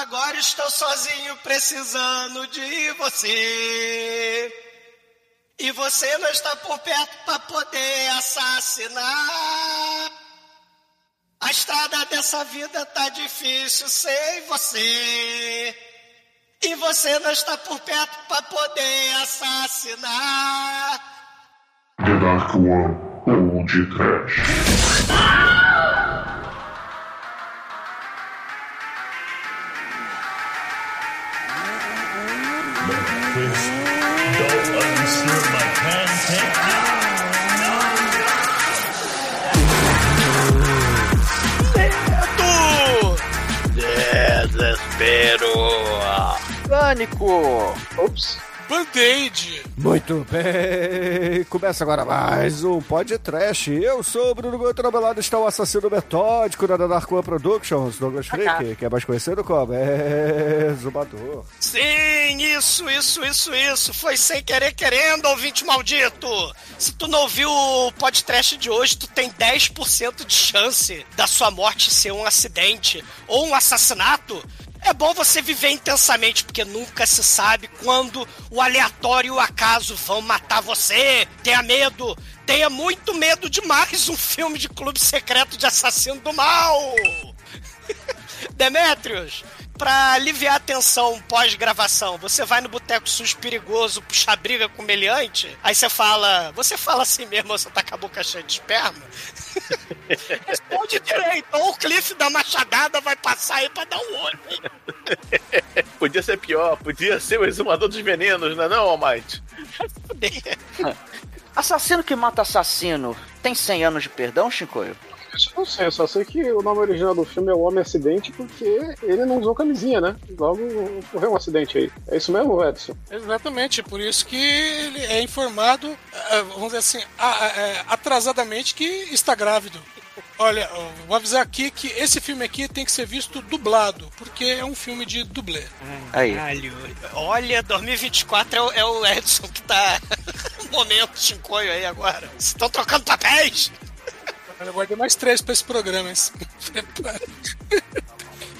Agora estou sozinho precisando de você. E você não está por perto para poder assassinar. A estrada dessa vida tá difícil sem você. E você não está por perto para poder assassinar. The Dark One ou de Trash. Pânico! Ops. Band-Aid. Muito bem, começa agora mais um podcast. Eu sou o Bruno Goto, ao meu lado está o assassino metódico da Dark One Productions, Douglas Freak, que é mais conhecido como é... Zumbador. Sim, isso, isso, isso, isso. Foi sem querer querendo, ouvinte maldito. Se tu não ouviu o podcast de hoje, tu tem 10% de chance da sua morte ser um acidente ou um assassinato. É bom você viver intensamente, porque nunca se sabe quando o aleatório e o acaso vão matar você. Tenha medo, tenha muito medo de mais um filme de clube secreto de assassino do mal. Demetrios, pra aliviar a tensão pós-gravação, você vai no boteco sujo perigoso, puxar briga com o meliante, aí você fala, você fala assim mesmo, você tá com a boca cheia de esperma? Responde direito, ou o Cliff da machadada vai passar aí pra dar um olho. hein? Podia ser pior, podia ser o exumador dos venenos, não é não, Almighty? Assassino que mata assassino tem 100 anos de perdão, Chicoio? Isso eu não sei, eu só sei que o nome original do filme é O Homem Acidente porque ele não usou camisinha, né? Logo ocorreu um acidente aí. É isso mesmo, Edson? Exatamente, por isso que ele é informado, eh, vamos dizer assim, eh, atrasadamente que está grávido. Olha, vou avisar aqui que esse filme aqui tem que ser visto dublado, porque é um filme de dublê. Aí. Caralho. Olha, 2024 é o, é o Edson que tá no momento chincoio aí agora. Vocês estão trocando papéis? Eu guardei mais três pra esse programa.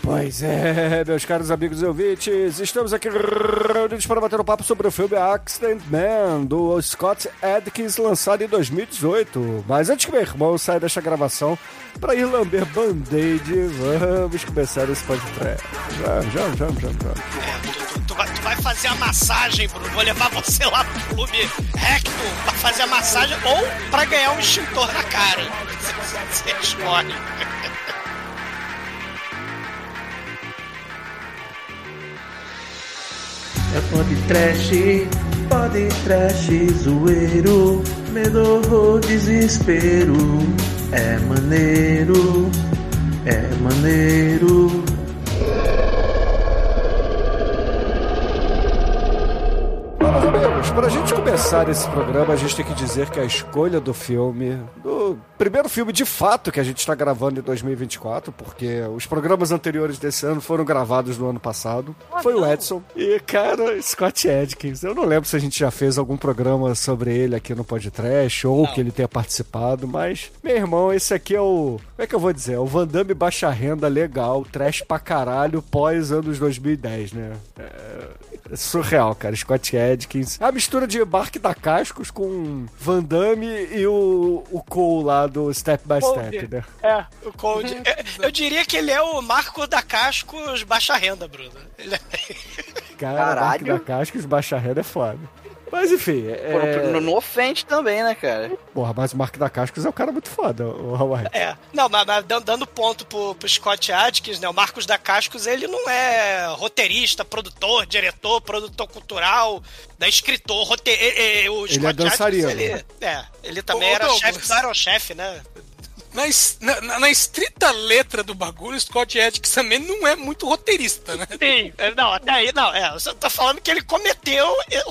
Pois é, meus caros amigos e ouvintes, estamos aqui reunidos para bater um papo sobre o filme Accident Man, do Scott Adkins, lançado em 2018. Mas antes que meu irmão saia desta gravação para ir lamber band-aid, vamos começar esse podcast. Já, já, já, já, já. Tu, vai, tu vai fazer a massagem, Bruno. Vou levar você lá pro clube Recto pra fazer a massagem ou pra ganhar um extintor na cara. Você escolhe. É pode trash, pode trash, zoeiro, medo, horror, desespero. É maneiro, é maneiro. Amigos, pra gente começar esse programa, a gente tem que dizer que a escolha do filme, do primeiro filme de fato que a gente está gravando em 2024, porque os programas anteriores desse ano foram gravados no ano passado, foi o Edson. E, cara, Scott Adkins. Eu não lembro se a gente já fez algum programa sobre ele aqui no podcast ou que ele tenha participado, mas, meu irmão, esse aqui é o. Como é que eu vou dizer? É o Van Damme baixa renda legal, trash pra caralho, pós anos 2010, né? É surreal, cara. Scott Adkins. A mistura de Mark da Cascos com Van Damme e o, o Cole lá do Step by Step, né? É, o Cold. Eu, eu diria que ele é o Marco da Cascos baixa renda, Bruno. Ele é... Cara, Caralho. da Cascos baixa renda é foda. Mas enfim, é... Não, não ofende também, né, cara? Porra, mas o Mark da Cascos é um cara muito foda, o Hawaii. É, não, mas, mas dan- dando ponto pro, pro Scott Adkins, né? O Marcos da Cascos, ele não é roteirista, produtor, diretor, produtor cultural, né, escritor, rote... o Ele Scott é dançarino. Adkins, ele, é, ele também Ô, era Douglas. chefe do Aerochef, né? Na, es- na- na- na estrita letra do bagulho, Scott Adkins também não é muito roteirista, né? Sim, é, não, até aí, não, é, eu só tô falando que ele cometeu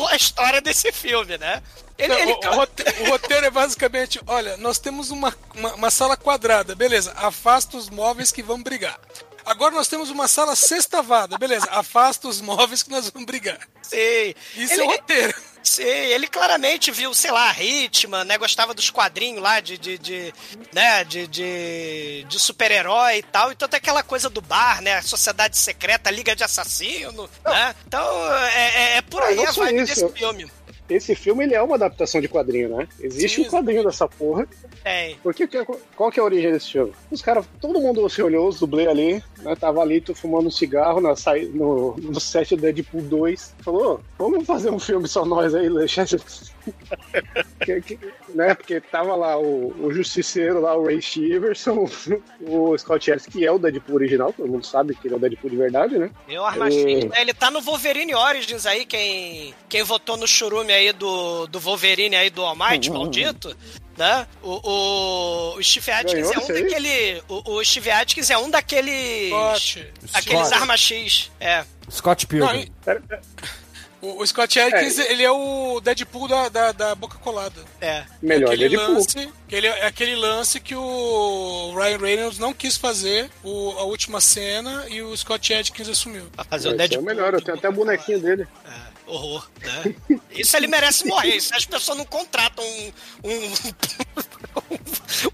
a história desse filme, né? Ele, Não, ele- o, o rote- o roteiro é basicamente: olha, nós temos uma, uma, uma sala quadrada, beleza, afasta os móveis que vão brigar. Agora nós temos uma sala sextavada, beleza, afasta os móveis que nós vamos brigar. Sim. Isso Ele- é o roteiro. Sim, ele claramente viu, sei lá, Hitman, né? Gostava dos quadrinhos lá de, de, de né? De, de, de super-herói e tal. Então tem aquela coisa do bar, né? A sociedade secreta, Liga de Assassino, né? Então é, é- é por aí não a vibe isso. desse filme. Esse filme ele é uma adaptação de quadrinho, né? Existe Sim, um quadrinho dessa porra. Tem. Porque que- qual que é a origem desse filme? Os caras, todo mundo se olhou, os dublês ali, né? Tava ali tô fumando um cigarro na, no, no set do Deadpool 2. Falou, "Ô, vamos fazer um filme só nós aí, deixa que, que- né? Porque tava lá o, o Justiceiro lá, o Ray Stevenson, o Scott Ellis, que é o Deadpool original, todo mundo sabe que ele é o Deadpool de verdade, né? Eu Armachista, ele tá no Wolverine Origins aí, quem, quem votou no churume aí do, do Wolverine aí do Almighty, maldito, né? O, o, o Steve Atkins é um aí? daquele. O, o Steve Atkins é um daqueles. Scott. Aqueles Scott. arma X. É. Scott Pilgrim. o, o Scott Adkins, ele é o Deadpool da, da, da boca colada. É. Melhor aquele Deadpool. lance, que ele, é aquele lance que o Ryan Reynolds não quis fazer o- a última cena e o Scott Adkins assumiu. Pra fazer o Esse é o Deadpool. melhor, eu tenho até o bonequinho dele. É, horror, né? Isso ele merece morrer. Isso as pessoas não contratam um, um,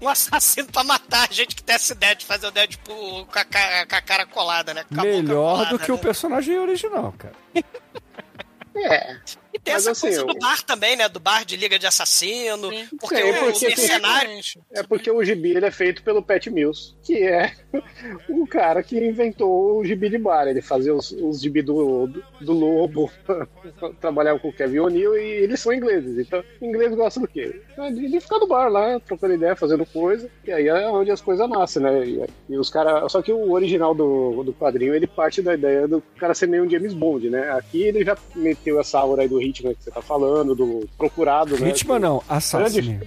um assassino pra matar a gente que tem essa ideia de fazer o Deadpool com a, ca- com a cara colada, né? Com a boca Melhor colada, do que o né? personagem original, cara. É. E tem Mas essa assim, coisa eu- do bar também, né? Do bar de Liga de Assassino. Sim. Porque Sim, o porque tem- mercenário. É porque o gibi ele é feito pelo Pat Mills, que é o cara que inventou o gibi de bar. Ele fazia os, os gibi do, do, do Lobo, trabalhava com o Kevin O'Neill e eles são ingleses. Então, inglês gosta do quê? De, de ficar no bar lá, trocando ideia, fazendo coisa. E aí é onde as coisas nascem, né? E, e os caras. Só que o original do, do quadrinho ele parte da ideia do cara ser meio um James Bond, né? Aqui ele já meteu essa aura aí do Hitman que você tá falando, do procurado, né? Hitman não, Assassin.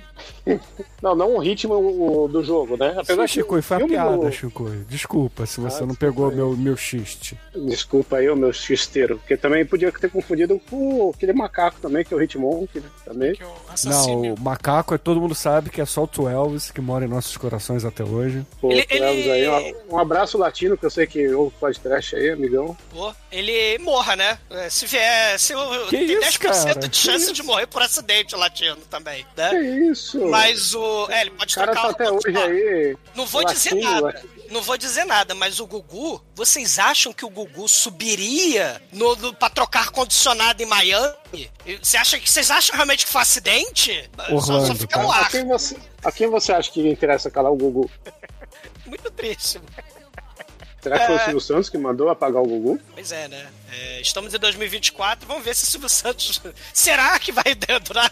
Não, não o ritmo do jogo, né? Apesar Sim, que Chico, foi a piada, Chico. Desculpa se você Ah, não pegou aí. meu, meu xiste. Desculpa aí, o meu xisteiro. Porque também podia ter confundido com aquele macaco também, que é o Hitmonk, né? Também. Que é o Não, o macaco, é todo mundo sabe que é só o Twelves que mora em nossos corações até hoje. Pô, Ele- ele- aí. Um, um abraço latino, que eu sei que ouve pode trash aí, amigão. Pô, ele morra, né? É, Se vier. Se, o- Que tem isso, 10% cara? de chance Que de morrer por acidente latino também, né? Que isso? Mas o. É, ele pode o cara trocar tá o até hoje aí. Não vou dizer latino, nada. Não vou dizer nada, mas o Gugu, vocês acham que o Gugu subiria no, no, pra trocar condicionado em Miami? Você acha que vocês acham realmente que foi acidente? só, só Orlando, fica tá? no A ar. quem, você, a quem você acha que interessa calar o Gugu? Muito triste. Será que foi o É. Silvio Santos que mandou apagar o Gugu? Pois é, né? É, estamos em 2024, vamos ver se o Silvio Santos. Será que vai durar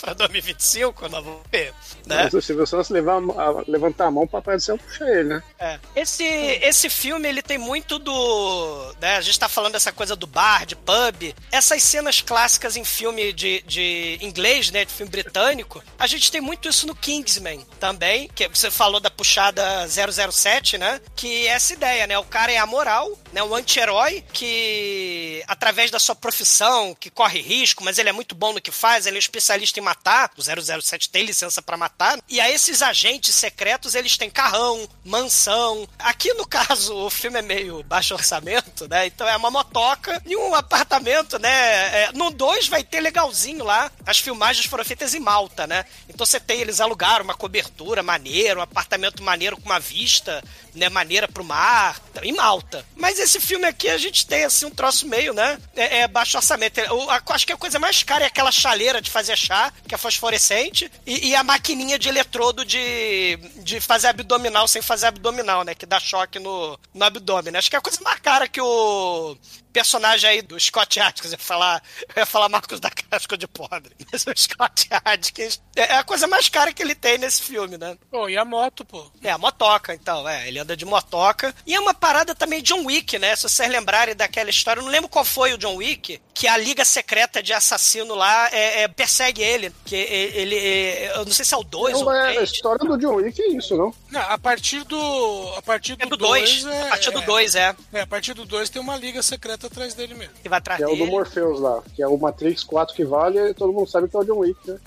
pra 2025? Nós vamos ver. Né? Mas o Silvio Santos levar, a- levantar a mão pra Papai do Céu puxar ele, né? É. Esse, esse filme, ele tem muito do... Né, a gente tá falando dessa coisa do bar, de pub. Essas cenas clássicas em filme de, de inglês, né? De filme britânico. A gente tem muito isso no Kingsman também. Que você falou da puxada 007, né? Que é essa ideia, né? O cara é amoral, né? Um anti-herói que, através da sua profissão, que corre risco, mas ele é muito bom no que faz, ele é um especialista em matar. O 007 tem licença pra matar. E aí esses agentes secretos, eles têm carrão, mansão. Aqui, no caso, o filme é meio baixo orçamento, né? Então é uma motoca e um apartamento, né? É, no 2 vai ter legalzinho lá. As filmagens foram feitas em Malta, né? Então você tem, eles alugaram uma cobertura maneira, um apartamento maneiro com uma vista, né? Maneira pro mar, em Malta. Mas esse filme aqui a gente tem, assim, um troço meio, né? É, é baixo orçamento. Eu, acho que a coisa mais cara é aquela chaleira de fazer chá, que é fosforescente, e, e a maquininha de eletrodo de, de fazer abdominal sem fazer abdominal, né? Que dá choque no, no abdômen. Acho que é a coisa mais cara que o personagem aí do Scott Atkins, eu ia falar, eu ia falar Marcos da Casca de Podre, mas o Scott Atkins é a coisa mais cara que ele tem nesse filme, né? Pô, e a moto, pô? É, a motoca, então, é, ele anda de motoca. E é uma parada também John Wick, né? Se vocês lembrarem daquela história, eu não lembro qual foi o John Wick, que a liga secreta de assassino lá é, é, persegue ele. Que é- ele, é, eu não sei se é o 2 ou Não, é, a 3. história do John Wick é isso, não? Não, a partir do. A partir É do do 2. 2. A partir do 2, é. É, a partir do 2 tem uma liga secreta atrás dele mesmo. Que vai atrás Que é o do dele. Morpheus lá, que é o Matrix 4 que vale, e todo mundo sabe que é o John Wick, né?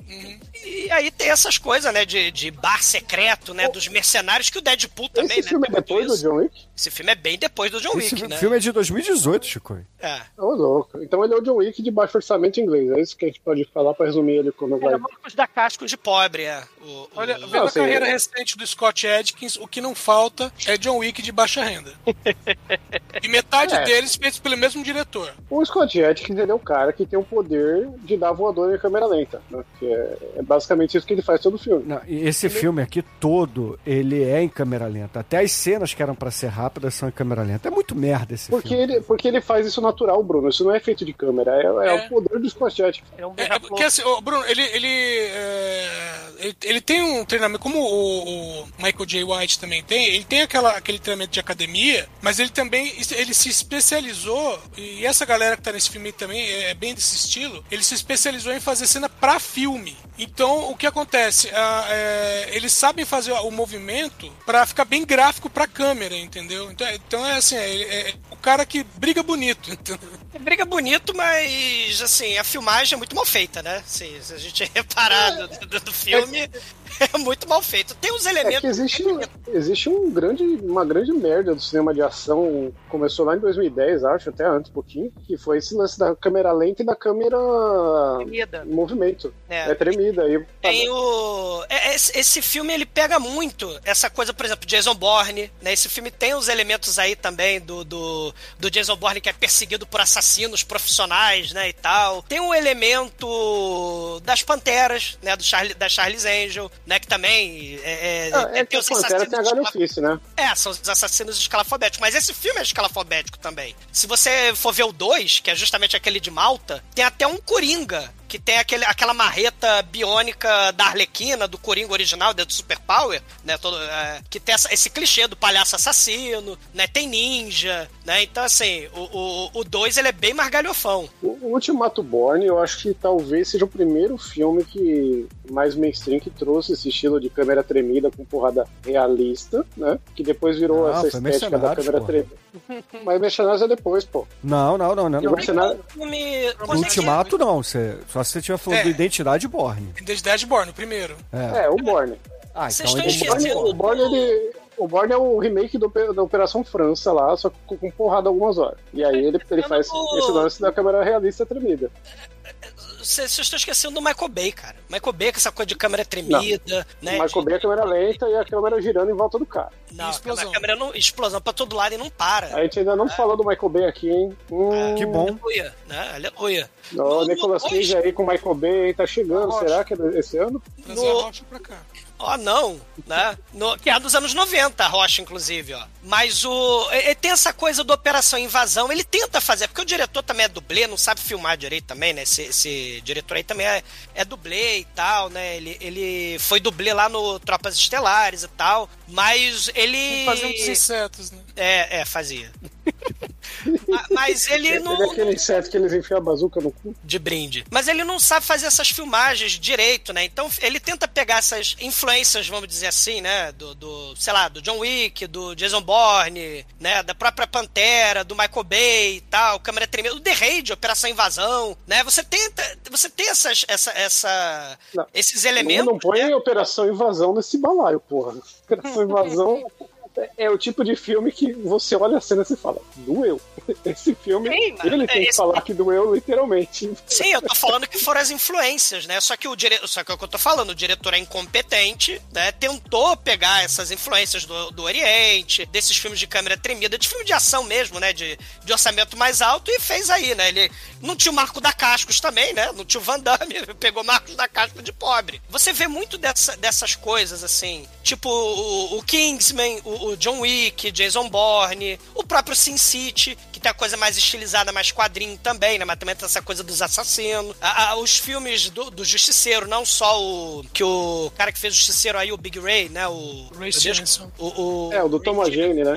E aí tem essas coisas, né, de, de bar secreto, né, dos mercenários, que o Deadpool também, Esse né? filme é depois do. John Wick? Esse filme é bem depois do John Esse Wick, né? filme é de 2018, Chico. É. Ô, louco. Então ele é o John Wick de baixo orçamento inglês. É isso que a gente pode falar pra resumir ele quando vai. Era Marcos da Casco de pobre, é. O, o- Olha, o- vendo a sei. carreira recente do Scott Adkins, o que não falta é John Wick de baixa renda. e metade É. deles feitos pelo mesmo diretor. O Scott Adkins ele é o cara que tem o poder de dar voador em câmera lenta. Né? Que é, é basicamente isso que ele faz todo o filme. Não, e esse filme aqui todo, ele é em câmera lenta. Até as cenas que eram pra ser rápidas são em câmera lenta. É muito merda esse Porque filme. ele, porque ele faz isso natural, Bruno. Isso não é feito de câmera. É, é É. o poder do Adkins. é um É, porque assim, ô, Bruno, ele, ele, é, ele, ele tem um treinamento, como o, o Michael J. White também tem, ele tem aquela, aquele treinamento de academia, mas ele também ele se especializou, e essa galera que tá nesse filme também é bem desse estilo, ele se especializou em fazer cena pra filme. Então, o que acontece? Ah, é, eles sabem fazer o movimento pra ficar bem gráfico pra câmera, entendeu? Então, é- então é assim, é, é o cara que briga bonito, entendeu? Briga bonito, mas assim, a filmagem é muito mal feita, né? Assim, se a gente reparar do, do- do filme, é muito mal feito. Tem uns É elementos. que existe, existe um grande, uma grande merda do cinema de ação. Começou lá em 2010, acho, até antes um pouquinho. Que foi esse lance da câmera lenta e da câmera Tremida. em movimento. É. É, tremida. Aí, Tem o. é- é- Esse, esse filme ele pega muito essa coisa, por exemplo, Jason Bourne, né? Esse filme tem os elementos aí também do, do, do Jason Bourne que é perseguido por assassinos profissionais, né? E tal. Tem um elemento das Panteras, né? Do Charlie, da Charles Angel, né? Que também é, é, Ah, é tem a os Pantera tem a assassinos galhofice, né? É, são os assassinos escalafobéticos. Mas esse filme é escalafobético também. Se você for ver o 2, que é justamente aquele de Malta, tem até um Coringa. Que tem aquele, aquela marreta biônica da Arlequina, do Coringa original, do Superpower, né? Todo, é, que tem essa- esse clichê do palhaço assassino, né? Tem ninja, né? Então, assim, o 2 ele é bem mais galhofão. O o Ultimato Born, eu acho que talvez seja o primeiro filme que mais mainstream que trouxe esse estilo de câmera tremida com porrada realista, né? Que depois virou Não, essa foi estética da Mercenários, câmera tremida. Mas Mercenários é depois, pô. Não, não, não, não. Não. Mercenário, Filme. Ultimato, não. Você, só se você estiver falando É. do Identidade Borne. Identidade Born, o primeiro. É. é, o Born. Ah, Vocês então estão Identidade esquecendo- O Born, ele, o Born é o remake do, da Operação França lá, só com, com porrada algumas horas. E aí ele, ele faz esse lance da câmera realista tremida. Vocês estão esquecendo do Michael Bay, cara. Michael Bay com essa coisa de câmera tremida, né? Mas cobriu a câmera lenta e a câmera girando em volta do cara. Não, explosão. a câmera não, explosão pra todo lado e não para. A gente ainda não falou do Michael Bay aqui, hein? Hum, Que bom. Aleluia, né? Aleluia. O Nicolas Cage aí com o Michael Bay tá chegando, será que é esse ano? Trazer No- a rocha pra cá. Ó, não, né? No, que é dos anos 90, a Rocha, inclusive, ó. Mas o. Ele tem essa coisa do Operação Invasão, ele tenta fazer, porque o diretor também é dublê, não sabe filmar direito também, né? Esse, esse diretor aí também é, é dublê e tal, né? Ele, ele foi dublê lá no Tropas Estelares e tal, mas ele. Fazendo os insetos, né? É, é, fazia. Ma- Mas ele Ele não. é aquele inseto que eles enfiam a bazuca no cu. de brinde. Mas ele não sabe fazer essas filmagens direito, né? Então ele tenta pegar essas influências, vamos dizer assim, né? Do, do sei lá, do John Wick, do Jason Bourne, né? Da própria Pantera, do Michael Bay e tal, câmera tremenda, The Raid, Operação Invasão, né? Você tenta, você tem essas, essa, essa, Não. esses Não, elementos. não põe né? Operação Invasão nesse balaio, porra. Operação Invasão é o tipo de filme que você olha a cena e fala, doeu. Esse filme, Sim, ele é tem que esse- falar que doeu literalmente. Sim, eu tô falando que foram as influências, né? Só que o dire... Só que é o que eu tô falando, o diretor é incompetente, né? Tentou pegar essas influências do, do Oriente, desses filmes de câmera tremida, de filme de ação mesmo, né? De, de orçamento mais alto e fez aí, né? Ele não tinha o Marco da Cascos também, né? Não tinha o Van Damme, pegou Marcos da Cascos de pobre. Você vê muito dessa, dessas coisas, assim, tipo o, o Kingsman, o, o John Wick, Jason Bourne, o próprio Sin City, que tem a coisa mais estilizada, mais quadrinho também, né? Mas também tem essa coisa dos assassinos. A- a- os filmes do, do Justiceiro, não só o. Que o cara que fez o Justiceiro aí, o Big Ray, né? O. Ray Stevenson. o, o- É, o do Thomas Jane, né?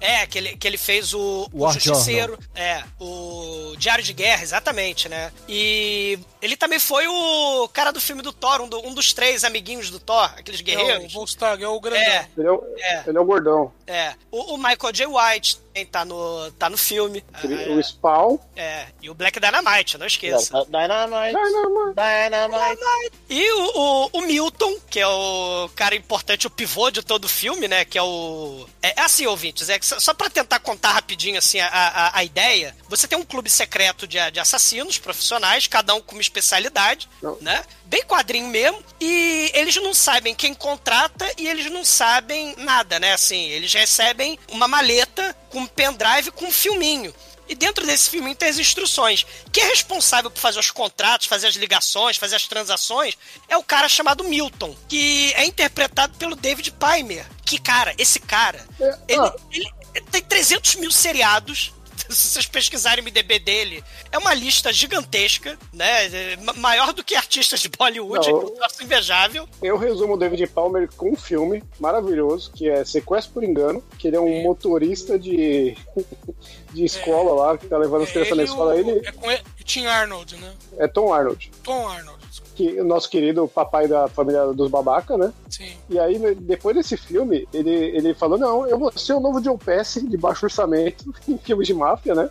é, que ele, que ele fez o, o War Justiceiro. É, o Diário de Guerra, exatamente, né? E ele também foi o cara do filme do Thor, um, do- um dos três amiguinhos do Thor, aqueles É o guerreiros. Volstag, é o grandão. É, Ele é, o, É. ele é o gordão. é. O, o Michael J. White tá no, tá no filme. O Spawn. É, e o Black Dynamite, não esqueça. Dynamite. Dynamite. Dynamite. E o, o, o Milton, que é o cara importante, o pivô de todo o filme, né? Que é o. É, é assim, ouvintes, é que só, só pra tentar contar rapidinho assim a, a, a ideia, você tem um clube secreto de, de assassinos profissionais, cada um com uma especialidade, Não. né? Bem quadrinho mesmo, e eles não sabem quem contrata e eles não sabem nada, né? Assim, eles recebem uma maleta com um pendrive com um filminho. E dentro desse filminho tem as instruções. Quem é responsável por fazer os contratos, fazer as ligações, fazer as transações, é o cara chamado Milton, que é interpretado pelo David Paymer. Que, cara, esse cara, É, ele, ele tem 300 mil seriados. Se vocês pesquisarem o MDB dele, é uma lista gigantesca, né? É, ma- Maior do que artistas de Bollywood, Não, é um invejável. Eu resumo o David Palmer com um filme maravilhoso, que é Sequestro por Engano, que ele é um motorista de, de escola lá, que tá levando as crianças na escola. o- Ele É com Tim Arnold, né? é Tom Arnold, Tom Arnold. Que o nosso querido papai da família dos babaca, né? Sim. E aí, né, depois desse filme, ele, ele falou: Não, eu vou ser o novo John Pesci de baixo orçamento em filmes de máfia, né?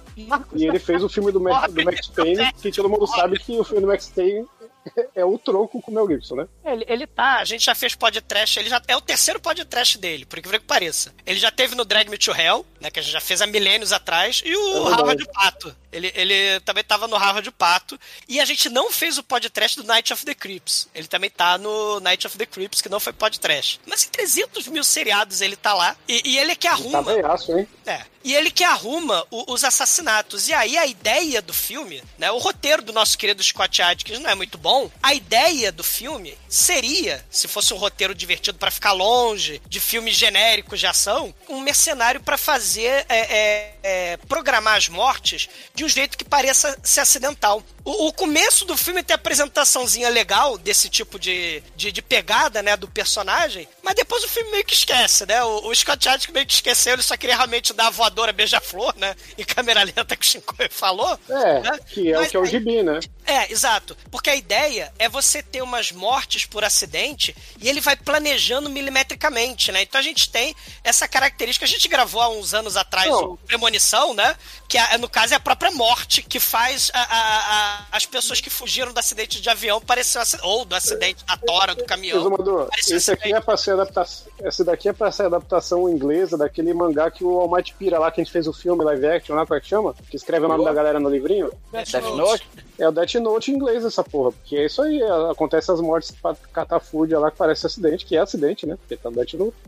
E ele fez o filme do Max, do Max Payne, que todo mundo sabe que o filme do Max Payne é o tronco com o Mel Gibson, né? Ele, ele tá, a gente já fez podcast, ele já é o terceiro podcast dele, por incrível que pareça. Ele já teve no Drag Me to Hell, né, que a gente já fez há milênios atrás, e o É. Howard Pato. Ele, ele também tava no Howard Pato. E a gente não fez o podcast do Night of the Creeps. Ele também tá no Night of the Creeps, que não foi podcast. Mas em 300 mil seriados ele tá lá. E, e ele é que Tá arruma. veiaço, hein? É. E ele que arruma o- os assassinatos. E aí a ideia do filme, né? O roteiro do nosso querido Scott Adkins não é muito bom. A ideia do filme seria, se fosse um roteiro divertido pra ficar longe de filmes genéricos de ação, um mercenário pra fazer é, é, é, programar as mortes de um jeito que pareça ser acidental. O, o começo do filme tem a apresentaçãozinha legal desse tipo de, de, de pegada, né, do personagem, mas depois o filme meio que esquece, né? O, o Scott Adkins meio que esqueceu, ele só queria realmente dar a voadora beija-flor, né? Em câmera lenta que o Shinkoi falou. É, né? que é Mas o que é o gibi, né? É, exato. Porque a ideia é você ter umas mortes por acidente e ele vai planejando milimetricamente, né? Então a gente tem essa característica. A gente gravou há uns anos atrás Não. o Premonição, né? Que é, no caso é a própria morte que faz a- a- a- as pessoas que fugiram do acidente de avião parecer um acidente, ou do acidente da tora, do caminhão. Resumador, esse aqui é pra ser adaptação. Essa daqui é pra ser adaptação inglesa daquele mangá que o Almighty Pira lá, que a gente fez o filme live action lá, como é que chama? Que escreve o nome da galera no livrinho. Death. Note? É o Death Note em inglês, essa porra. Porque é isso aí, acontece as mortes pra catafúrdia lá que parece acidente, que é acidente, né? Porque tá no.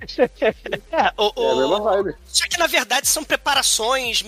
É, o, É a mesma vibe. Só que na verdade são preparações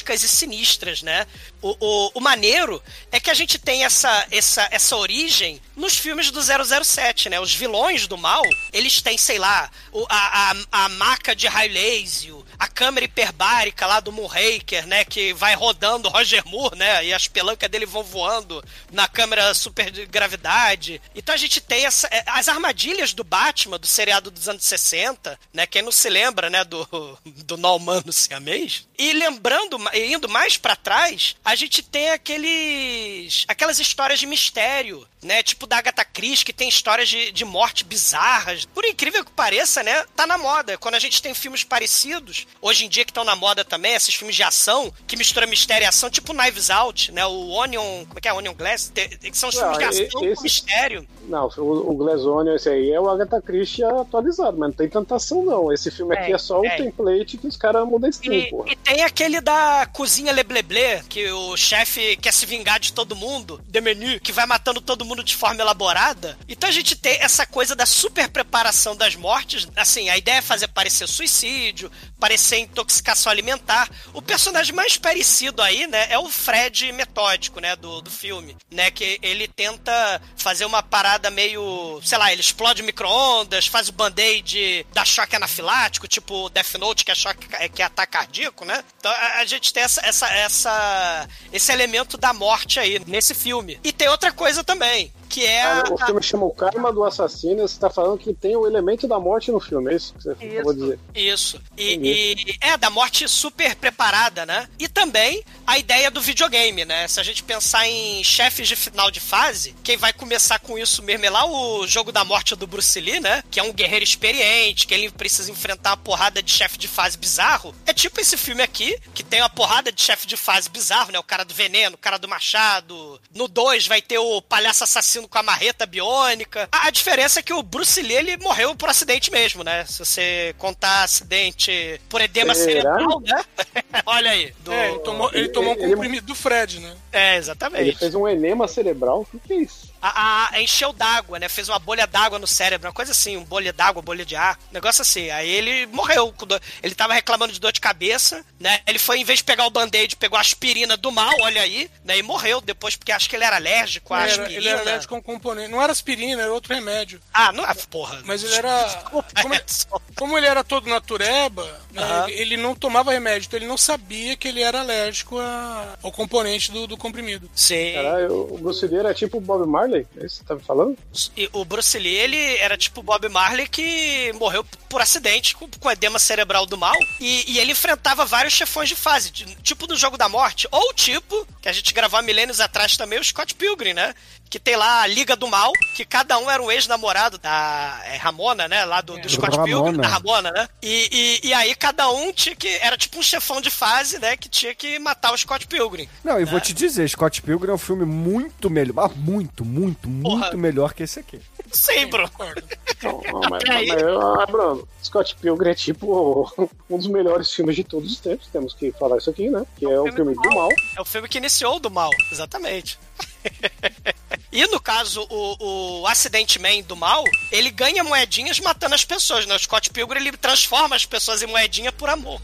médicas e sinistras, né? O, o, o maneiro é que a gente tem essa, essa, essa origem nos filmes do 007, né? Os vilões do mal, eles têm, sei lá, a, a, a maca de Railésio, a câmera hiperbárica lá do Moonraker, né? Que vai rodando Roger Moore, né? E as pelancas dele vão voando na câmera super de gravidade. Então a gente tem essa, é, as armadilhas do Batman, do seriado dos anos 60, né? Quem não se lembra, né? Do, do nó humano siamês. E lembrando, indo mais pra trás, a gente tem aqueles. aquelas histórias de mistério, né? Tipo da Agatha Christie, que tem histórias de, de morte bizarras. Por incrível que pareça, né? Tá na moda. Quando a gente tem filmes parecidos, hoje em dia que estão na moda também, esses filmes de ação, que mistura mistério e ação, tipo Knives Out, né? O Onion. Como é que é? Onion Glass? Que são os Não, filmes de ação esse- com mistério. Não, o, o Glazonion, esse aí é o Agatha Christie atualizado, mas não tem tanta ação, não. Esse filme aqui É, é só o é. template que os caras mudam a skin, E, e tem aquele da cozinha Lebleble, que o chefe quer se vingar de todo mundo, de menu, que vai matando todo mundo de forma elaborada. Então a gente tem essa coisa da super preparação das mortes. Assim, a ideia é fazer parecer suicídio, parecer intoxicação alimentar. O personagem mais parecido aí, né, é o Fred metódico, né, do, do filme, né, que ele tenta fazer uma parada meio, sei lá, ele explode micro-ondas, faz o band-aid, dá choque anafilático, tipo Death Note, que é choque que é ataque cardíaco, né? Então a, a gente tem essa, essa, essa, esse elemento da morte aí nesse filme. E tem outra coisa também. Que é Ah, a, O filme chama O Karma do Assassino. Você tá falando que tem o elemento da morte no filme, é isso que você acabou de dizer? Isso. E, e- é, da morte super preparada, né? E também a ideia do videogame, né? Se a gente pensar em chefes de final de fase, quem vai começar com isso mesmo é lá o jogo da morte do Bruce Lee, né? Que é um guerreiro experiente, que ele precisa enfrentar uma porrada de chefe de fase bizarro. É tipo esse filme aqui, que tem uma porrada de chefe de fase bizarro, né? O cara do veneno, o cara do machado. No 2 vai ter o palhaço assassino com a marreta biônica. A, a diferença é que o Bruce Lee, ele morreu por acidente mesmo, né? Se você contar acidente por edema Será? cerebral, né? Olha aí. do- É, ele tomou, ele tomou um Ele- comprimido do Fred, né? É, Ele exatamente. fez um enema cerebral. O que, que é isso? A, a- encheu d'água, né? Fez uma bolha d'água no cérebro, uma coisa assim, um bolha d'água, bolha de ar, um negócio assim. Aí ele morreu. com dor- Ele tava reclamando de dor de cabeça, né? Ele foi, em vez de pegar o band-aid, pegou a aspirina do mal, olha aí, né? E morreu depois, porque acho que ele era alérgico à Ele era, aspirina. ele era alérgico a um componente. Não era aspirina, era outro remédio. Ah, não é, porra. Mas ele era. Como, é- como ele era todo natureba, né, ele, ele não tomava remédio, então ele não sabia que ele era alérgico a- ao componente do, do comprimido. Sim. Caralho, o Bruce Lee era tipo o Bob Marley? É isso que você tá me falando? E o Bruce Lee, ele era tipo Bob Marley que morreu por acidente com, com edema cerebral do mal. E, e ele enfrentava vários chefões de fase, de- tipo do Jogo da Morte, ou tipo, que a gente gravou há milênios atrás também, o Scott Pilgrim, né? Que tem lá a Liga do Mal, que cada um era um ex-namorado da é, Ramona, né? Lá do, do Scott Ramona. Pilgrim, da Ramona, né? E, e, e aí cada um tinha que. Era tipo um chefão de fase, né? Que tinha que matar o Scott Pilgrim. Não, e vou te dizer, Scott Pilgrim é um filme muito melhor, muito, muito, muito Porra. melhor que esse aqui. Sim, bro. Concordo. Não, não, mas, Peraí. mas, ah, Bruno, Scott Pilgrim é tipo um dos melhores filmes de todos os tempos. Temos que falar isso aqui, né? Que é o filme do mal. É o filme que iniciou do mal, exatamente. e no caso, o, o Acidente Man do mal, ele ganha moedinhas matando as pessoas, né? O Scott Pilgrim, ele transforma as pessoas em moedinha por amor.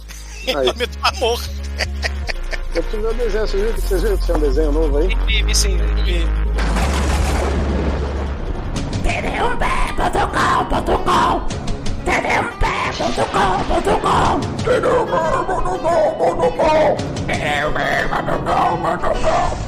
Em Aí. nome do amor. Eu ver o desenho. Vocês viram, que tem um desenho novo aí? E, sim, e- O Mike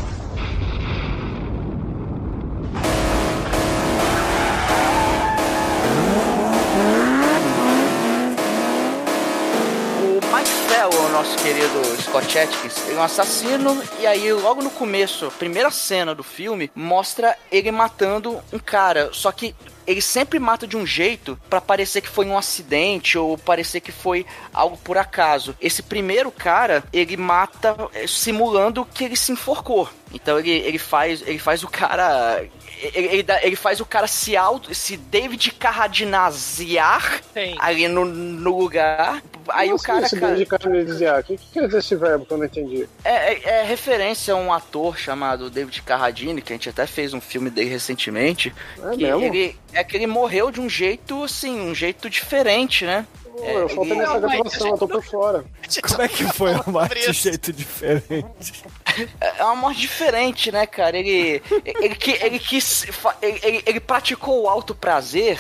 Fell, o nosso querido Scott Atkins, ele é um assassino e aí logo no começo, primeira cena do filme, mostra ele matando um cara, só que ele sempre mata de um jeito pra parecer que foi um acidente ou parecer que foi algo por acaso. Esse primeiro cara, ele mata eh, simulando que ele se enforcou. Então ele, ele faz ele faz o cara ele, ele dá- ele faz o cara se auto se David Carradinaziar ali no, no lugar. Aí Como o cara, assim, esse cara de carne desviar? O que, que quer dizer esse verbo que eu não entendi? é, é- é referência a um ator chamado David Carradine, que a gente até fez um filme dele recentemente. É que mesmo? ele é que ele morreu de um jeito assim, um jeito diferente, né? Pô, eu falta ele- nessa gravação, eu tô por fora. Como é que foi a morte de jeito diferente? É uma morte diferente, né, cara? Ele ele, que- ele quis ele, ele, ele praticou o alto prazer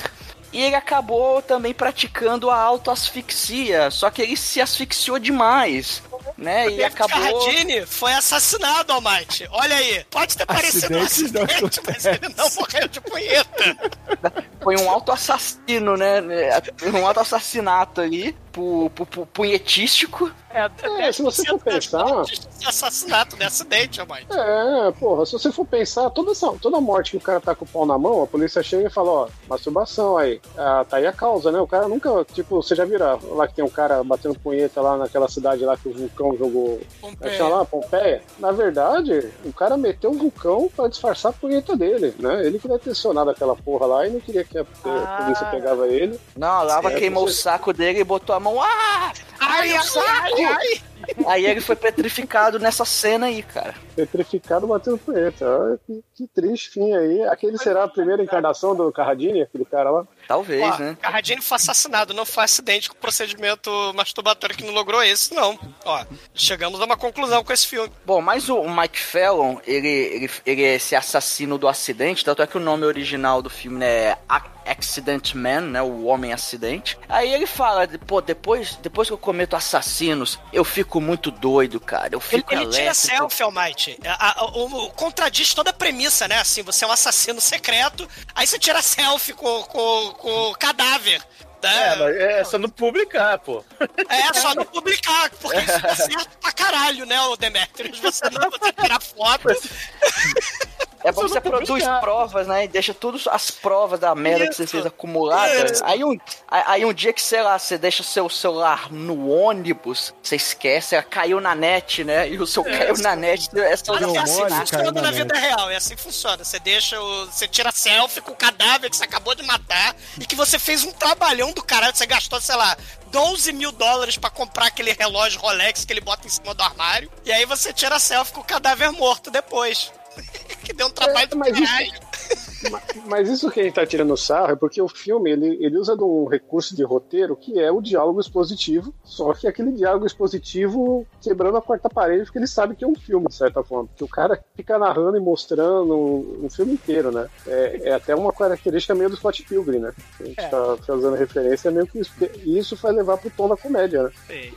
e ele acabou também praticando a autoasfixia, só que ele se asfixiou demais, né? E acabou Carradine foi assassinado, Almighty. Olha aí. Pode ter parecido um acidente, mas ele não morreu de punheta. Foi um auto-assassino, né? Um auto-assassinato ali, pu, pu, pu- punhetístico. É, se você for 10% das pensar- Assassinato, né? Acidente, Almighty. É, porra, se você for pensar, toda, essa, toda morte que o cara tá com o pau na mão, a polícia chega e fala, ó, masturbação aí. Ah, tá aí a causa, né? O cara nunca, tipo, você já vira lá que tem um cara batendo punheta lá naquela cidade lá que o vulcão jogou. Pompeia. Lá, Pompeia. Na verdade, o cara meteu o vulcão pra disfarçar a punheta dele, né? Ele queria ter acionado aquela porra lá e não queria que a, que a Ah. polícia pegava ele. Não, a lava Certo, queimou o você- saco dele e botou a mão. Ah! Ai, ai, ai, ai. Aí ele foi petrificado nessa cena aí, cara. Petrificado batendo punheta. Que, que triste fim aí. Aquele será a primeira encarnação do Carradine, aquele cara lá? Talvez, Ó, né? Carradine foi assassinado, não foi acidente com procedimento masturbatório que não logrou esse, não. Ó, chegamos a uma conclusão com esse filme. Bom, mas o o Mike Fallon, ele, ele, ele é esse assassino do acidente, tanto é que o nome original do filme é Accident Man, né? O homem acidente. Aí ele fala, pô, depois, depois que eu cometo assassinos, eu fico muito doido, cara. Eu Ele, fico ele tira elétrico. selfie, Almighty. A- a- O, o- contradiz toda a premissa, né? Assim, você é um assassino secreto, aí você tira selfie com, com, com o cadáver. É, Né? mas é só não publicar, pô. É, só não publicar, porque isso dá certo pra caralho, né, o Demetrius? Você não você tirar foto. É bom que você não produz publicar. provas, né? E deixa todas as provas da merda que você Isso. fez acumulada. Isso. Aí um, aí um dia que, sei lá, você deixa seu celular no ônibus, você esquece, ela caiu na net, né? E o seu caiu na net, é só Mas é assim funciona na na net. vida real, é assim que funciona. Você deixa o. Você tira selfie com o cadáver que você acabou de matar e que você fez um trabalhão do caralho. Você gastou, sei lá, 12 mil dólares pra comprar aquele relógio Rolex que ele bota em cima do armário. E aí você tira selfie com o cadáver morto depois. que deu um trabalho do mas isso- Mas isso que a gente tá tirando sarro é porque o filme ele, ele usa de um recurso de roteiro que é o diálogo expositivo, só que aquele diálogo expositivo quebrando a quarta parede, porque ele sabe que é um filme, de certa forma. Que o cara fica narrando e mostrando um filme inteiro, né? É, é até uma característica meio do Scott Pilgrim, né? A gente tá fazendo referência, é meio que isso, e isso vai levar pro tom da comédia, né?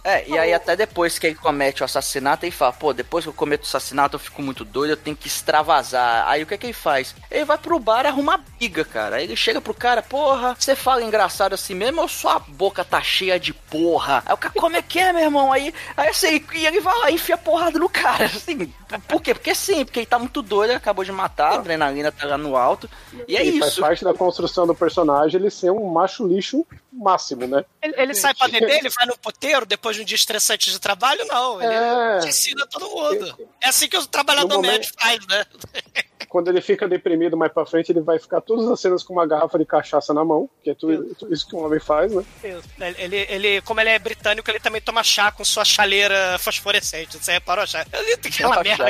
É, e aí até depois que ele comete o assassinato, ele fala, pô, depois que eu cometo o assassinato eu fico muito doido, eu tenho que extravasar. Aí o que é que ele faz? Ele vai pro bar arrumar briga, cara. Aí ele chega pro cara, porra, você fala engraçado assim mesmo ou sua boca tá cheia de porra? Aí o cara, como é que é, meu irmão? Aí, aí assim, e ele vai lá e enfia porrada no cara, assim. Por quê? Porque sim, porque ele tá muito doido, ele acabou de matar, a adrenalina tá lá no alto. E é faz isso. parte da construção do personagem ele ser um macho lixo máximo, né? Ele, ele sai pra beber, ele vai no poteiro depois de um dia estressante de trabalho? Não. Ele É. ensina todo mundo. É assim que o trabalhador No momento- médio faz, né? quando ele fica deprimido mais pra frente, ele vai ficar todas as cenas com uma garrafa de cachaça na mão, que é tudo, tudo isso que um homem faz, né? Ele, ele, como ele é britânico, ele também toma chá com sua chaleira fosforescente. Você reparou? Chá? Ele tem aquela Uma merda.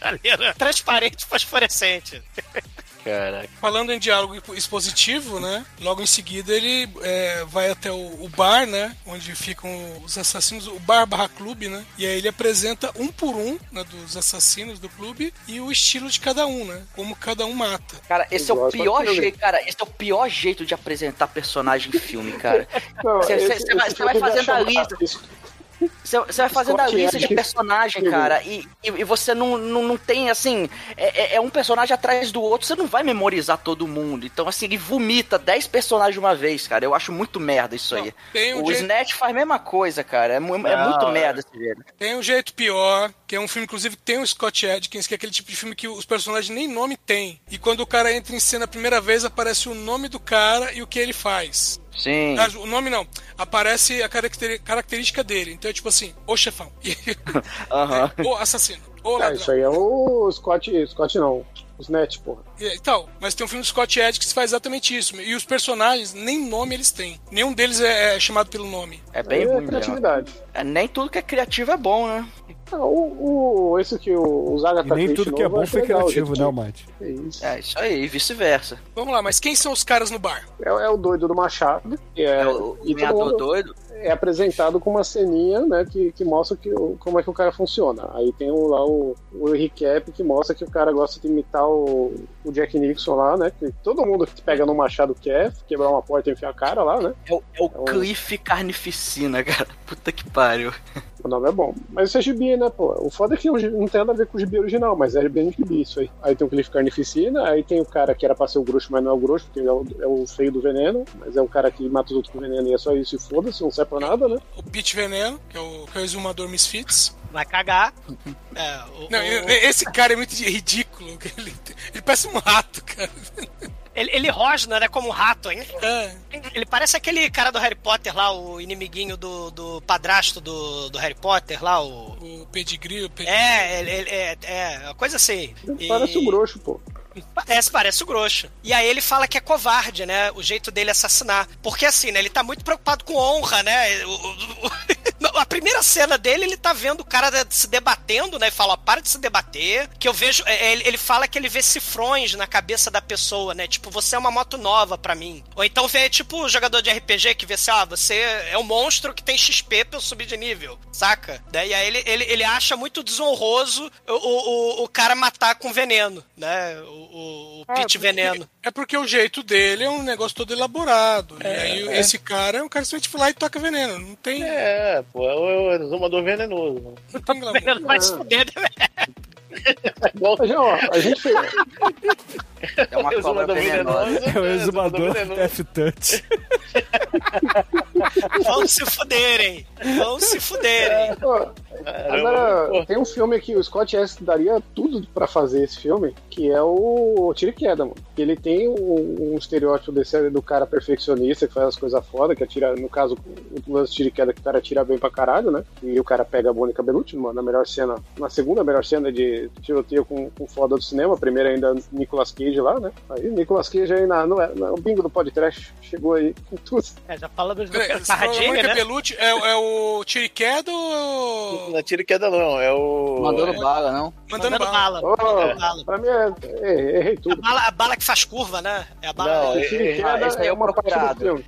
Chaleira. transparente fosforescente. Caraca. Falando em diálogo expositivo, né? Logo em seguida ele é, vai até o, o bar, né? Onde ficam os assassinos, o bar barra clube, né? E aí ele apresenta um por um né, dos assassinos do clube e o estilo de cada um, né? Como cada um mata. Cara, esse é o pior jeito, cara. Esse é o pior jeito de apresentar personagem em filme, cara. Você- vai- filme fazendo a lista. isso- Você você vai fazendo a Scott lista de personagem, cara, e, e, e você não, não, não tem, assim, é, é- é um personagem atrás do outro, você não vai memorizar todo mundo. Então, assim, ele vomita 10 personagens de uma vez, cara. Eu acho muito merda isso aí. tem um o jeito- Snatch faz a mesma coisa, cara. É, é Não, muito é. merda esse jeito. Tem um jeito pior, que é um filme, inclusive, que tem o Scott Adkins, que é aquele tipo de filme que os personagens nem nome tem. E quando o cara entra em cena a primeira vez, aparece o nome do cara e o que ele faz. Sim. O nome não, aparece a característica dele. Então é tipo assim, ô chefão, Aham. ô assassino, ô Ah, ladrão. isso aí é o Scott, Scott não, o Snatch, porra. E, então, mas tem um filme do Scott Adkins que faz exatamente isso. E os personagens, nem nome eles têm. Nenhum deles é, é chamado pelo nome. É bem ruim é mesmo. criatividade. É, nem tudo que é criativo é bom, né? Ah, o, o, esse que o, o Zaga E nem tudo que é bom foi criativo, né, Almighty? É isso. É isso aí, e vice-versa. Vamos lá, mas quem são os caras no bar? É, é o doido do Machado, que é, É o todo ganhador mundo doido. É apresentado com uma ceninha, né, que, que mostra que, como é que o cara funciona. Aí tem o, lá o, o recap que mostra que o cara gosta de imitar o, o Jack Nixon lá, né, que todo mundo que pega no Machado quer, quebrar uma porta e enfiar a cara lá, né. É o, é o É um- Cliff Carnificina, cara. Puta que pariu. O nome é bom. Mas isso é gibi, né, pô? O foda é que não tem nada a ver com o gibi original, mas é bem gibi isso aí. Aí tem o Cliff Carnificina, aí tem o cara que era pra ser o Grosso, mas não é o Grosso, porque é o, é o feio do veneno, mas é o cara que mata os outros com veneno e é só isso e foda-se, não serve pra nada, né? O Pete Veneno, que é o, que é o exumador Misfits. Vai cagar. É, o- Não, o- esse cara é muito ridículo. Ele, ele parece um rato, cara. ele, ele rosna, né, como um rato, hein? É. Ele parece aquele cara do Harry Potter lá, o inimiguinho do, do padrasto do, do Harry Potter lá, o... O pedigree, o pedigree. É, ele, ele- é, é, uma coisa assim. E- Parece o Grosso, pô. Parece, parece o Grosso. E aí ele fala que é covarde, né? O jeito dele assassinar. Porque assim, né? Ele tá muito preocupado com honra, né? O- o- o- a primeira cena dele, ele tá vendo o cara se debatendo, né? E fala, ó, para de se debater. Que eu vejo. é, Ele, ele fala que ele vê cifrões na cabeça da pessoa, né? Tipo, você é uma moto nova pra mim. Ou então vê, tipo, o jogador de RPG que vê assim, ah, você é um monstro que tem XP pra eu subir de nível, saca? Daí aí ele, ele, ele acha muito desonroso o, o, o cara matar com veneno, né? O, o, o Ah, Pit porque- Veneno. É porque o jeito dele é um negócio todo elaborado. e aí é. esse cara é um cara que simplesmente vai lá e toca veneno. Não tem. É, pô, é o exumador venenoso. Não tem glamour. Veneno vai se fuder, né? Mas, ó, a gente. É uma cobra Exumador venenosa. venenoso. É o exumador venenoso. F-Touch. Vão se fuderem. Vão se fuderem. Ó, Caramba, Agora, tem um filme que o Scott S daria tudo pra fazer esse filme, que é o Tiro e Queda, mano. Ele tem um, um estereótipo desse do cara perfeccionista que faz as coisas foda, que atira, no caso, o lance de Tiro e Queda que o cara atira bem pra caralho, né? E o cara pega a Mônica Bellucci, mano, na melhor cena, na segunda melhor cena de tiroteio com, com foda do cinema, a primeira ainda Nicolas Cage lá, né? Aí Nicolas Cage aí na, no, no bingo do podcast chegou aí com tudo. É, já fala dos Mônica né? Bellucci é, é o Tiriquedo ou. Não é tiro e queda, não. É o. Mandando é, bala, não? Mandando, Mandando bala. bala. Ó, Mandando bala. pra mim é, é, errei A tudo. bala, a bala que faz curva, né? É a bala. Não, O Tiro e é- Queda esse aí é é o do procurado.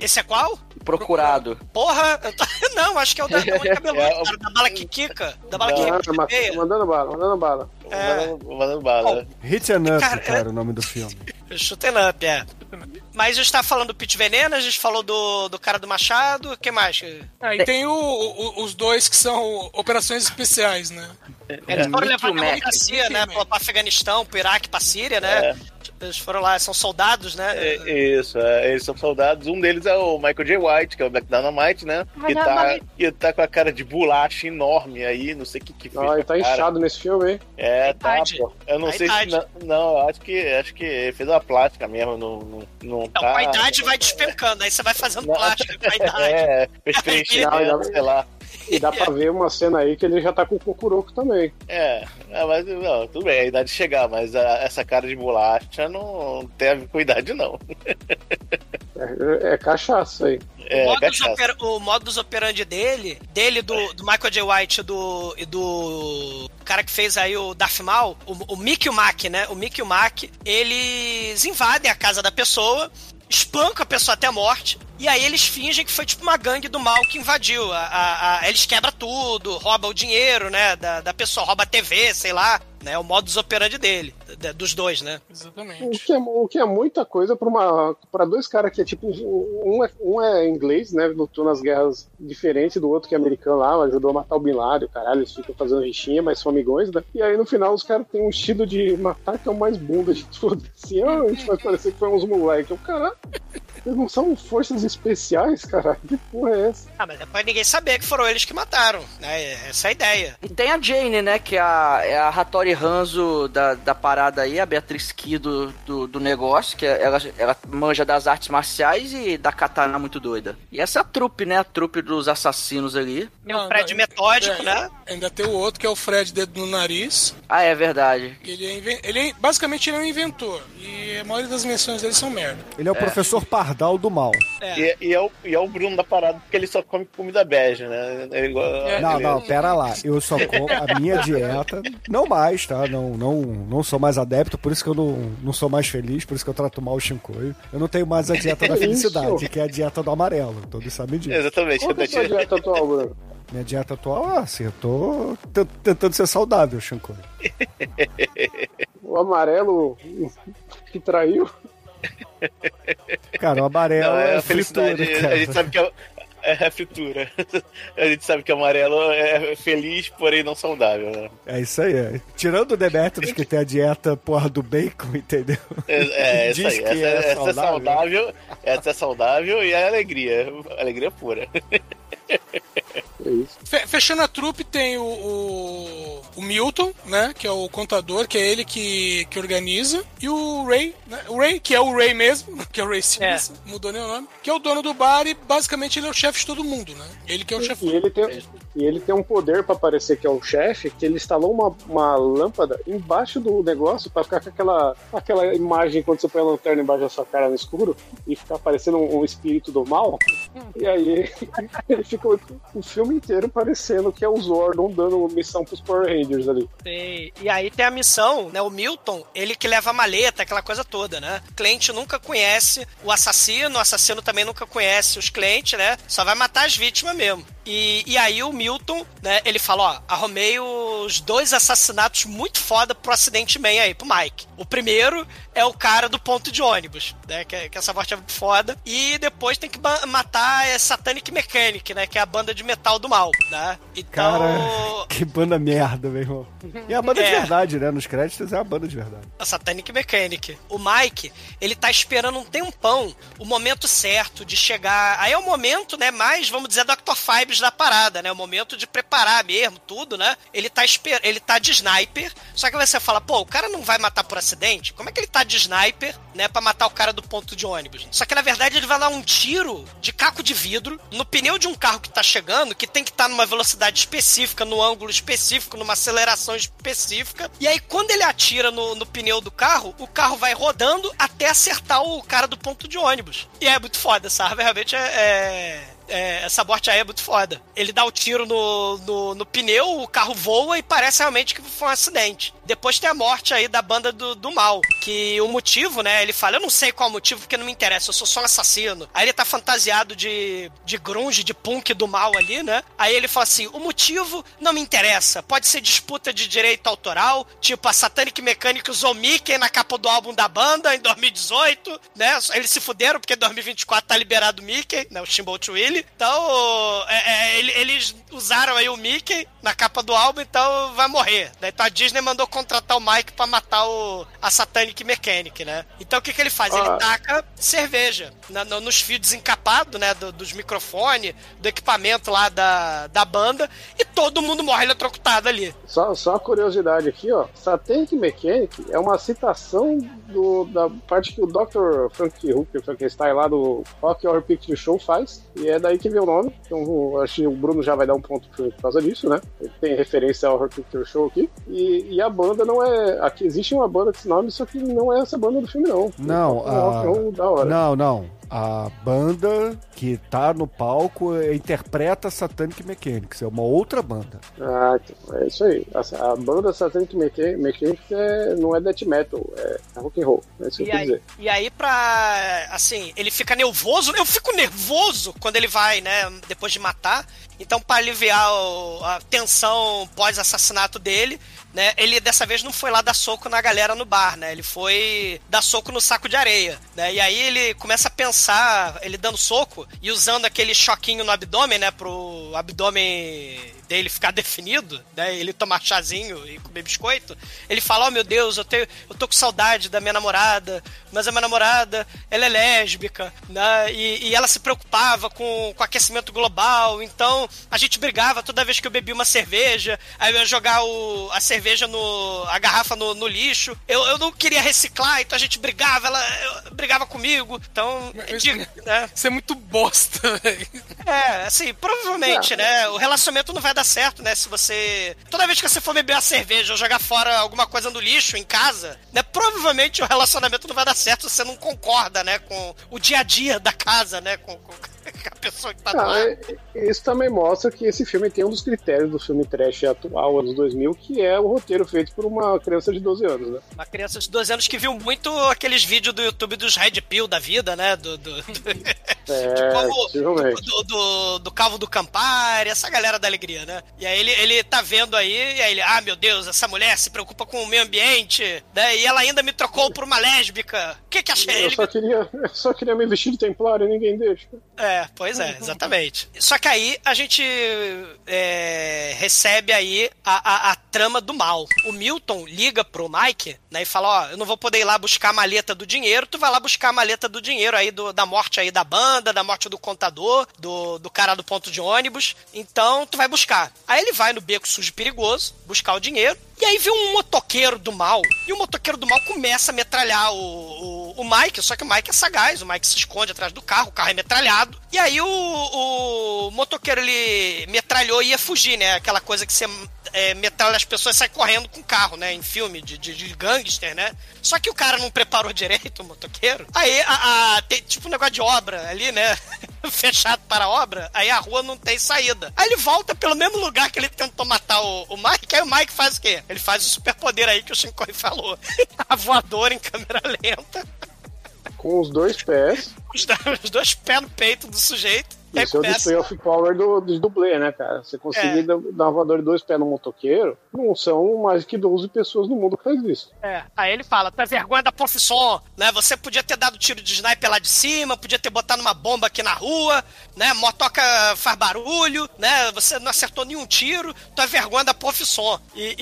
Esse é qual? Procurado. Porra! tô- Não, acho que é o da, da Mônica Bellucci, É, o- cara, da bala que quica. Da bala que Não, Ah, mas- mandando bala, mandando bala. É. Mandando, mandando bala. Hit and Up, Cara, cara, o nome do filme. Shooting up, é. Mas a gente tá falando do Pit Veneno, a gente falou do, do cara do Machado, o que mais? Ah, e tem o- o- os dois que são operações especiais, né? Eles foram levar a democracia, né? Pro, pro Afeganistão, pro Iraque, pra Síria, né? Eles foram lá, são soldados, né? É, isso, é, eles são soldados. Um deles é o Michael J. White, que é o Black Dynamite, né? Que tá, que tá com a cara de bolacha enorme aí, não sei o que que fez. Ah, ele tá cara. inchado nesse filme, hein? É, tá, idade. pô. Eu não A sei idade. se. Não, não, eu acho que, acho que ele fez uma plástica mesmo, não, não, não Então, tá. com a idade vai despencando, aí você vai fazendo Não. plástico com a idade. É, fez preenchimento, sei lá. E dá pra ver uma cena aí que ele já tá com o Kokuroko também. É, é, mas não, tudo bem, a idade chegar, mas a- essa cara de bolacha não tem a ver com idade, não. É, é cachaça aí. É, o, modus cachaça. oper- o modus operandi dele, dele, do, do Michael J. White e do, e do cara que fez aí o Darth Maul, o, o Mickey e o Mac, né? O Mickey e o Mac, eles invadem a casa da pessoa, espancam a pessoa até a morte, e aí eles fingem que foi tipo uma gangue do mal que invadiu. A, a- a- eles quebram tudo, roubam o dinheiro, né? Da, da pessoa, rouba a TV, sei lá. Né, o modus operandi dele, dos dois, né? O Exatamente. que é, o que é muita coisa pra, uma, pra dois caras que é tipo. Um é, um é inglês, né? Lutou nas guerras diferentes do outro que é americano lá, ajudou a matar o Bin Laden, caralho, eles ficam fazendo rixinha, mas são amigões, né? E aí no final os caras têm um estilo de matar que é o mais bunda de tudo. Assim, ah, a gente vai parecer que foi uns moleques. Caralho, eles não são forças especiais, caralho? Que porra é essa? Ah, mas depois ninguém saber que foram eles que mataram, né? Essa é a ideia. E tem a Jane, né? Que é a, é a Hattori Hanzo da, da parada aí, a Beatriz Ki do, do, do negócio, que é- ela, ela manja das artes marciais e da katana muito doida. E essa é a trupe, né? A trupe dos assassinos ali. Tem um Não, prédio não, metódico, é, né? Ainda tem o outro, que é o Fred Dedo no Nariz. Ah, é verdade. Ele é, ele é- basicamente ele é um inventor. E a maioria das menções dele são merda. Ele é o professor Pardal do mal. É. E, e é o, e é o Bruno da parada, porque ele só come comida bege, né? Ele, igual- É, Não, não, pera lá. Eu só como a minha dieta. Não mais, tá? Não, não, não sou mais adepto, por isso que eu não, não sou mais feliz, por isso que eu trato mal o Shinkoio. Eu não tenho mais a dieta da felicidade, que é a dieta do amarelo. Todos sabem disso. Exatamente. Qual é a sua dieta atual, Bruno? Minha dieta atual, ah, assim, eu tô tentando ser saudável, Shinkoio. O amarelo que traiu? Cara, o amarelo Não, é é, a felicidade. fritura, a cara. gente sabe que é, é a fritura. A gente sabe que o amarelo é feliz, porém não saudável, né? É isso aí. É. Tirando o Demetrius, que tem a dieta porra do bacon, entendeu? É, é isso Diz aí. que Essa, é essa é saudável. saudável. Essa é saudável e é alegria. Alegria pura. É isso. Fe- Fechando a trupe tem o, o, o Milton, né? Que é o contador, que é ele que, que organiza. E o Ray, né? O Ray, que é o Ray mesmo, que é o Ray Simmons, mudou nem o nome. Que é o dono do bar e basicamente ele é o chefe de todo mundo, né? Ele que é o chefe. E ele tem, E ele tem um poder pra parecer que é o chefe, que ele instalou uma, uma lâmpada embaixo do negócio pra ficar com aquela, aquela imagem quando você põe a lanterna embaixo da sua cara no escuro e ficar parecendo um, um espírito do mal. E aí ele ficou o filme inteiro parecendo que é o Zordon dando missão pros Power Rangers ali. E, e aí tem a missão, né? O Milton, ele que leva a maleta, aquela coisa toda, né? O cliente nunca conhece o assassino, o assassino também nunca conhece os clientes, né? Só vai matar as vítimas mesmo. E, e aí o Milton, né, ele fala, ó, arrumei os dois assassinatos muito foda pro acidente man aí, pro Mike. O primeiro é o cara do ponto de ônibus, né, que, que essa morte é muito foda. E depois tem que matar a Satanic Mechanic, né, que é a banda de metal do mal, né. Então... Cara, que banda merda, meu irmão. E a banda de É. verdade, né? Nos créditos é a banda de verdade. a Satanic Mechanic. O Mike, ele tá esperando um tempão, o momento certo de chegar. Aí é o momento, né, mais, vamos dizer, Dr. Da parada, né? O momento de preparar mesmo tudo, né? Ele tá esper... ele tá de sniper, só que você fala, pô, o cara não vai matar por acidente? Como é que ele tá de sniper, né, Pra matar o cara do ponto de ônibus? Só que na verdade ele vai dar um tiro de caco de vidro no pneu de um carro que tá chegando, que tem que estar numa velocidade específica, no ângulo específico, numa aceleração específica. E aí, quando ele atira no, no pneu do carro, o carro vai rodando até acertar o cara do ponto de ônibus. E é muito foda, sabe? Realmente é. é- é, essa morte aí é muito foda. Ele dá o tiro no, no, no pneu, o carro voa e parece realmente que foi um acidente. Depois tem a morte aí da banda do, do mal. Que o motivo, né? Ele fala: Eu não sei qual o motivo, porque não me interessa, eu sou só um assassino. Aí ele tá fantasiado de, de grunge, de punk do mal ali, né? Aí ele fala assim: O motivo não me interessa. Pode ser disputa de direito autoral, tipo a Satanic Mechanic usou Mickey na capa do álbum da banda em 2018, né? Eles se fuderam porque em 2024 tá liberado Mickey, né? O Steamboat Willie. Então, é, é, ele- eles usaram aí o Mickey na capa do álbum, então vai morrer. Né? Então a Disney mandou contratar o Mike pra matar o, a Satanic Mechanic, né? Então o que, que ele faz? Ele Ah. taca cerveja na- no- nos fios desencapados, né? do- dos microfones, do equipamento lá da, da banda, e todo mundo morre eletrocutado ali. Só, só uma curiosidade aqui, ó. Satanic Mechanic é uma citação do, da parte que o Dr. Frank Hooker, Frankenstein lá do Rock Horror Picture Show faz. E é daí que vem o nome. Então eu acho que o Bruno já vai dar um ponto por causa disso, né? Ele tem referência ao Horror Picture Show aqui. E, e a banda não é. Aqui existe uma banda com esse nome, só que não é essa banda do filme, não. Não, É um roll da hora. Não, não. A banda que tá no palco é- interpreta Satanic Mechanics, é uma outra banda. Ah, é isso aí. A, a banda Satanic Mecha- Mechanics é, não é death metal, é rock and roll. É isso que eu E aí, dizer. e aí, pra. Assim, ele fica nervoso. Eu fico nervoso quando ele vai, né? Depois de matar. Então, pra aliviar o- a tensão pós-assassinato dele, né? Ele dessa vez não foi lá dar soco na galera no bar, né? Ele foi dar soco no saco de areia, né? E aí ele começa a pensar, ele dando soco e usando aquele choquinho no abdômen, né? Pro abdômen dele ficar definido, né? Ele tomar chazinho e comer biscoito. Ele fala: Oh meu Deus, eu, tenho, eu tô com saudade da minha namorada, mas a minha namorada, ela é lésbica, né? E, e ela se preocupava com, com aquecimento global, então a gente brigava toda vez que eu bebia uma cerveja, aí eu ia jogar o, a cerveja no. a garrafa no, no lixo. Eu, eu não queria reciclar, então a gente brigava, ela brigava comigo. Então, diga, né? Isso é muito bosta, velho. É, assim, provavelmente, né? O relacionamento não vai dar certo, né? Se você. Toda vez que você for beber uma cerveja ou jogar fora alguma coisa no lixo em casa, né? Provavelmente o relacionamento não vai dar certo se você não concorda, né? Com o dia a dia da casa, né? Com, com a pessoa que tá Ah, lá. é- isso também mostra que esse filme tem um dos critérios do filme trash atual, anos 2000, que é o roteiro feito por uma criança de 12 anos, né? Uma criança de 12 anos que viu muito aqueles vídeos do YouTube dos Red Pill da vida, né? Do, do, do- É, de como- do, do, do Calvo do Campari, essa galera da alegria, né? E aí ele, ele tá vendo aí, e aí ele, ah, meu Deus, essa mulher se preocupa com o meio ambiente, né? E ela ainda me trocou por uma lésbica. O que que achei? Eu Ele só, queria, eu só queria me vestir de templário e ninguém deixa. É, pois é, exatamente. Só que aí a gente é, recebe aí a, a, a trama do mal. O Milton liga pro Mike, né, e fala, ó, eu não vou poder ir lá buscar a maleta do dinheiro, tu vai lá buscar a maleta do dinheiro aí do, da morte aí da banda, da morte do contador, do, do cara do ponto de ônibus, então tu vai buscar. Aí ele vai no beco sujo perigoso, buscar o dinheiro, e aí vem um motoqueiro do mal, e o motoqueiro do mal começa a metralhar o, o, o, Mike, só que o Mike é sagaz, o Mike se esconde atrás do carro, o carro é metralhado. E aí o, o motoqueiro ele metralhou e ia fugir, né? Aquela coisa que você é, metralha as pessoas sai correndo com o carro, né? Em filme de, de, de gangster, né? Só que o cara não preparou direito o motoqueiro. Aí a, a- tem tipo um negócio de obra ali, né? Fechado para a obra, aí a rua não tem saída. Aí ele volta pelo mesmo lugar que ele tentou matar o, o Mike, aí o Mike faz o quê? Ele faz o superpoder aí que o Shinkoi falou. a voadora em câmera lenta, Com os dois pés. os, do- os dois pés no peito do sujeito. Aí Isso é o display of power do, dos dublê, né, cara? Você conseguir É. dar uma voadora de dois pés no motoqueiro, não são mais que 12 pessoas no mundo que faz isso. É. Aí ele fala, tu é vergonha da profissão, né? Você podia ter dado tiro de sniper lá de cima, podia ter botado uma bomba aqui na rua, né? Motoca faz barulho, né? Você não acertou nenhum tiro, tu é vergonha da profissão. E,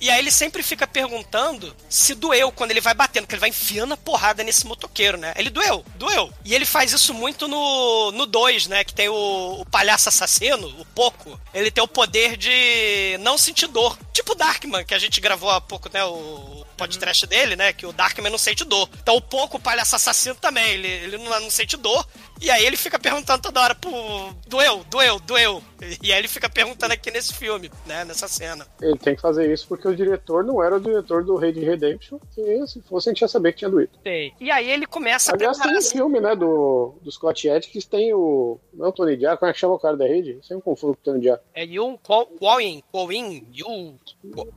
e, e aí ele sempre fica perguntando se doeu quando ele vai batendo, porque ele vai enfiando a porrada nesse motoqueiro, né? Ele doeu, doeu. E ele faz isso muito no 2, no dois, né? Que tem o, o palhaço assassino, o Poco. Ele tem o poder de não sentir dor. Tipo Darkman, que a gente gravou há pouco, né? O podcast dele, né? Que o Darkman não sente dor. Então o Poco, o palhaço assassino também, ele, ele não, não sente dor. E aí ele fica perguntando toda hora, pô, doeu, doeu, doeu. E aí ele fica perguntando aqui nesse filme, né? Nessa cena. Ele tem que fazer isso porque o diretor não era o diretor do Red Redemption, que se fosse a gente ia saber que tinha doído. Sei. E aí ele começa a Aliás, tem um filme, né, do, do Scott Atkins, tem o... Não é o Tony Jaa, como é que chama o cara da rede? Sempre confundo com o Tony Jaa. É Yun Kwon, Kwon, Yu...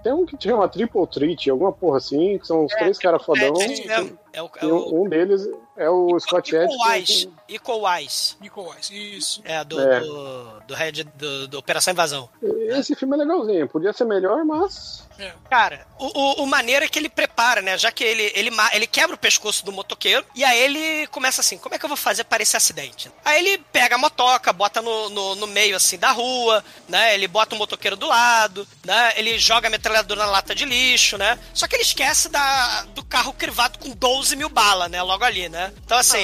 Tem um que chama Triple Treat, alguma porra assim, que são os três caras fodão. É, mesmo. É o, é o um, deles é o Scott Equal Atkins. Wise. Equal Wise. Equal Wise, isso. É, do, É. do, do Red, do, do Operação Invasão. Esse filme é legalzinho, podia ser melhor, mas. Cara, o, o, o maneiro é que ele prepara, né? Já que ele, ele, ele quebra o pescoço do motoqueiro, e aí ele começa assim: como é que eu vou fazer para esse acidente? Aí ele pega a motoca, bota no, no, no meio assim da rua, né? Ele bota o motoqueiro do lado, né? Ele joga a metralhadora na lata de lixo, né? Só que ele esquece da, do carro crivado com 12 mil balas, né? Logo ali, né? Então assim.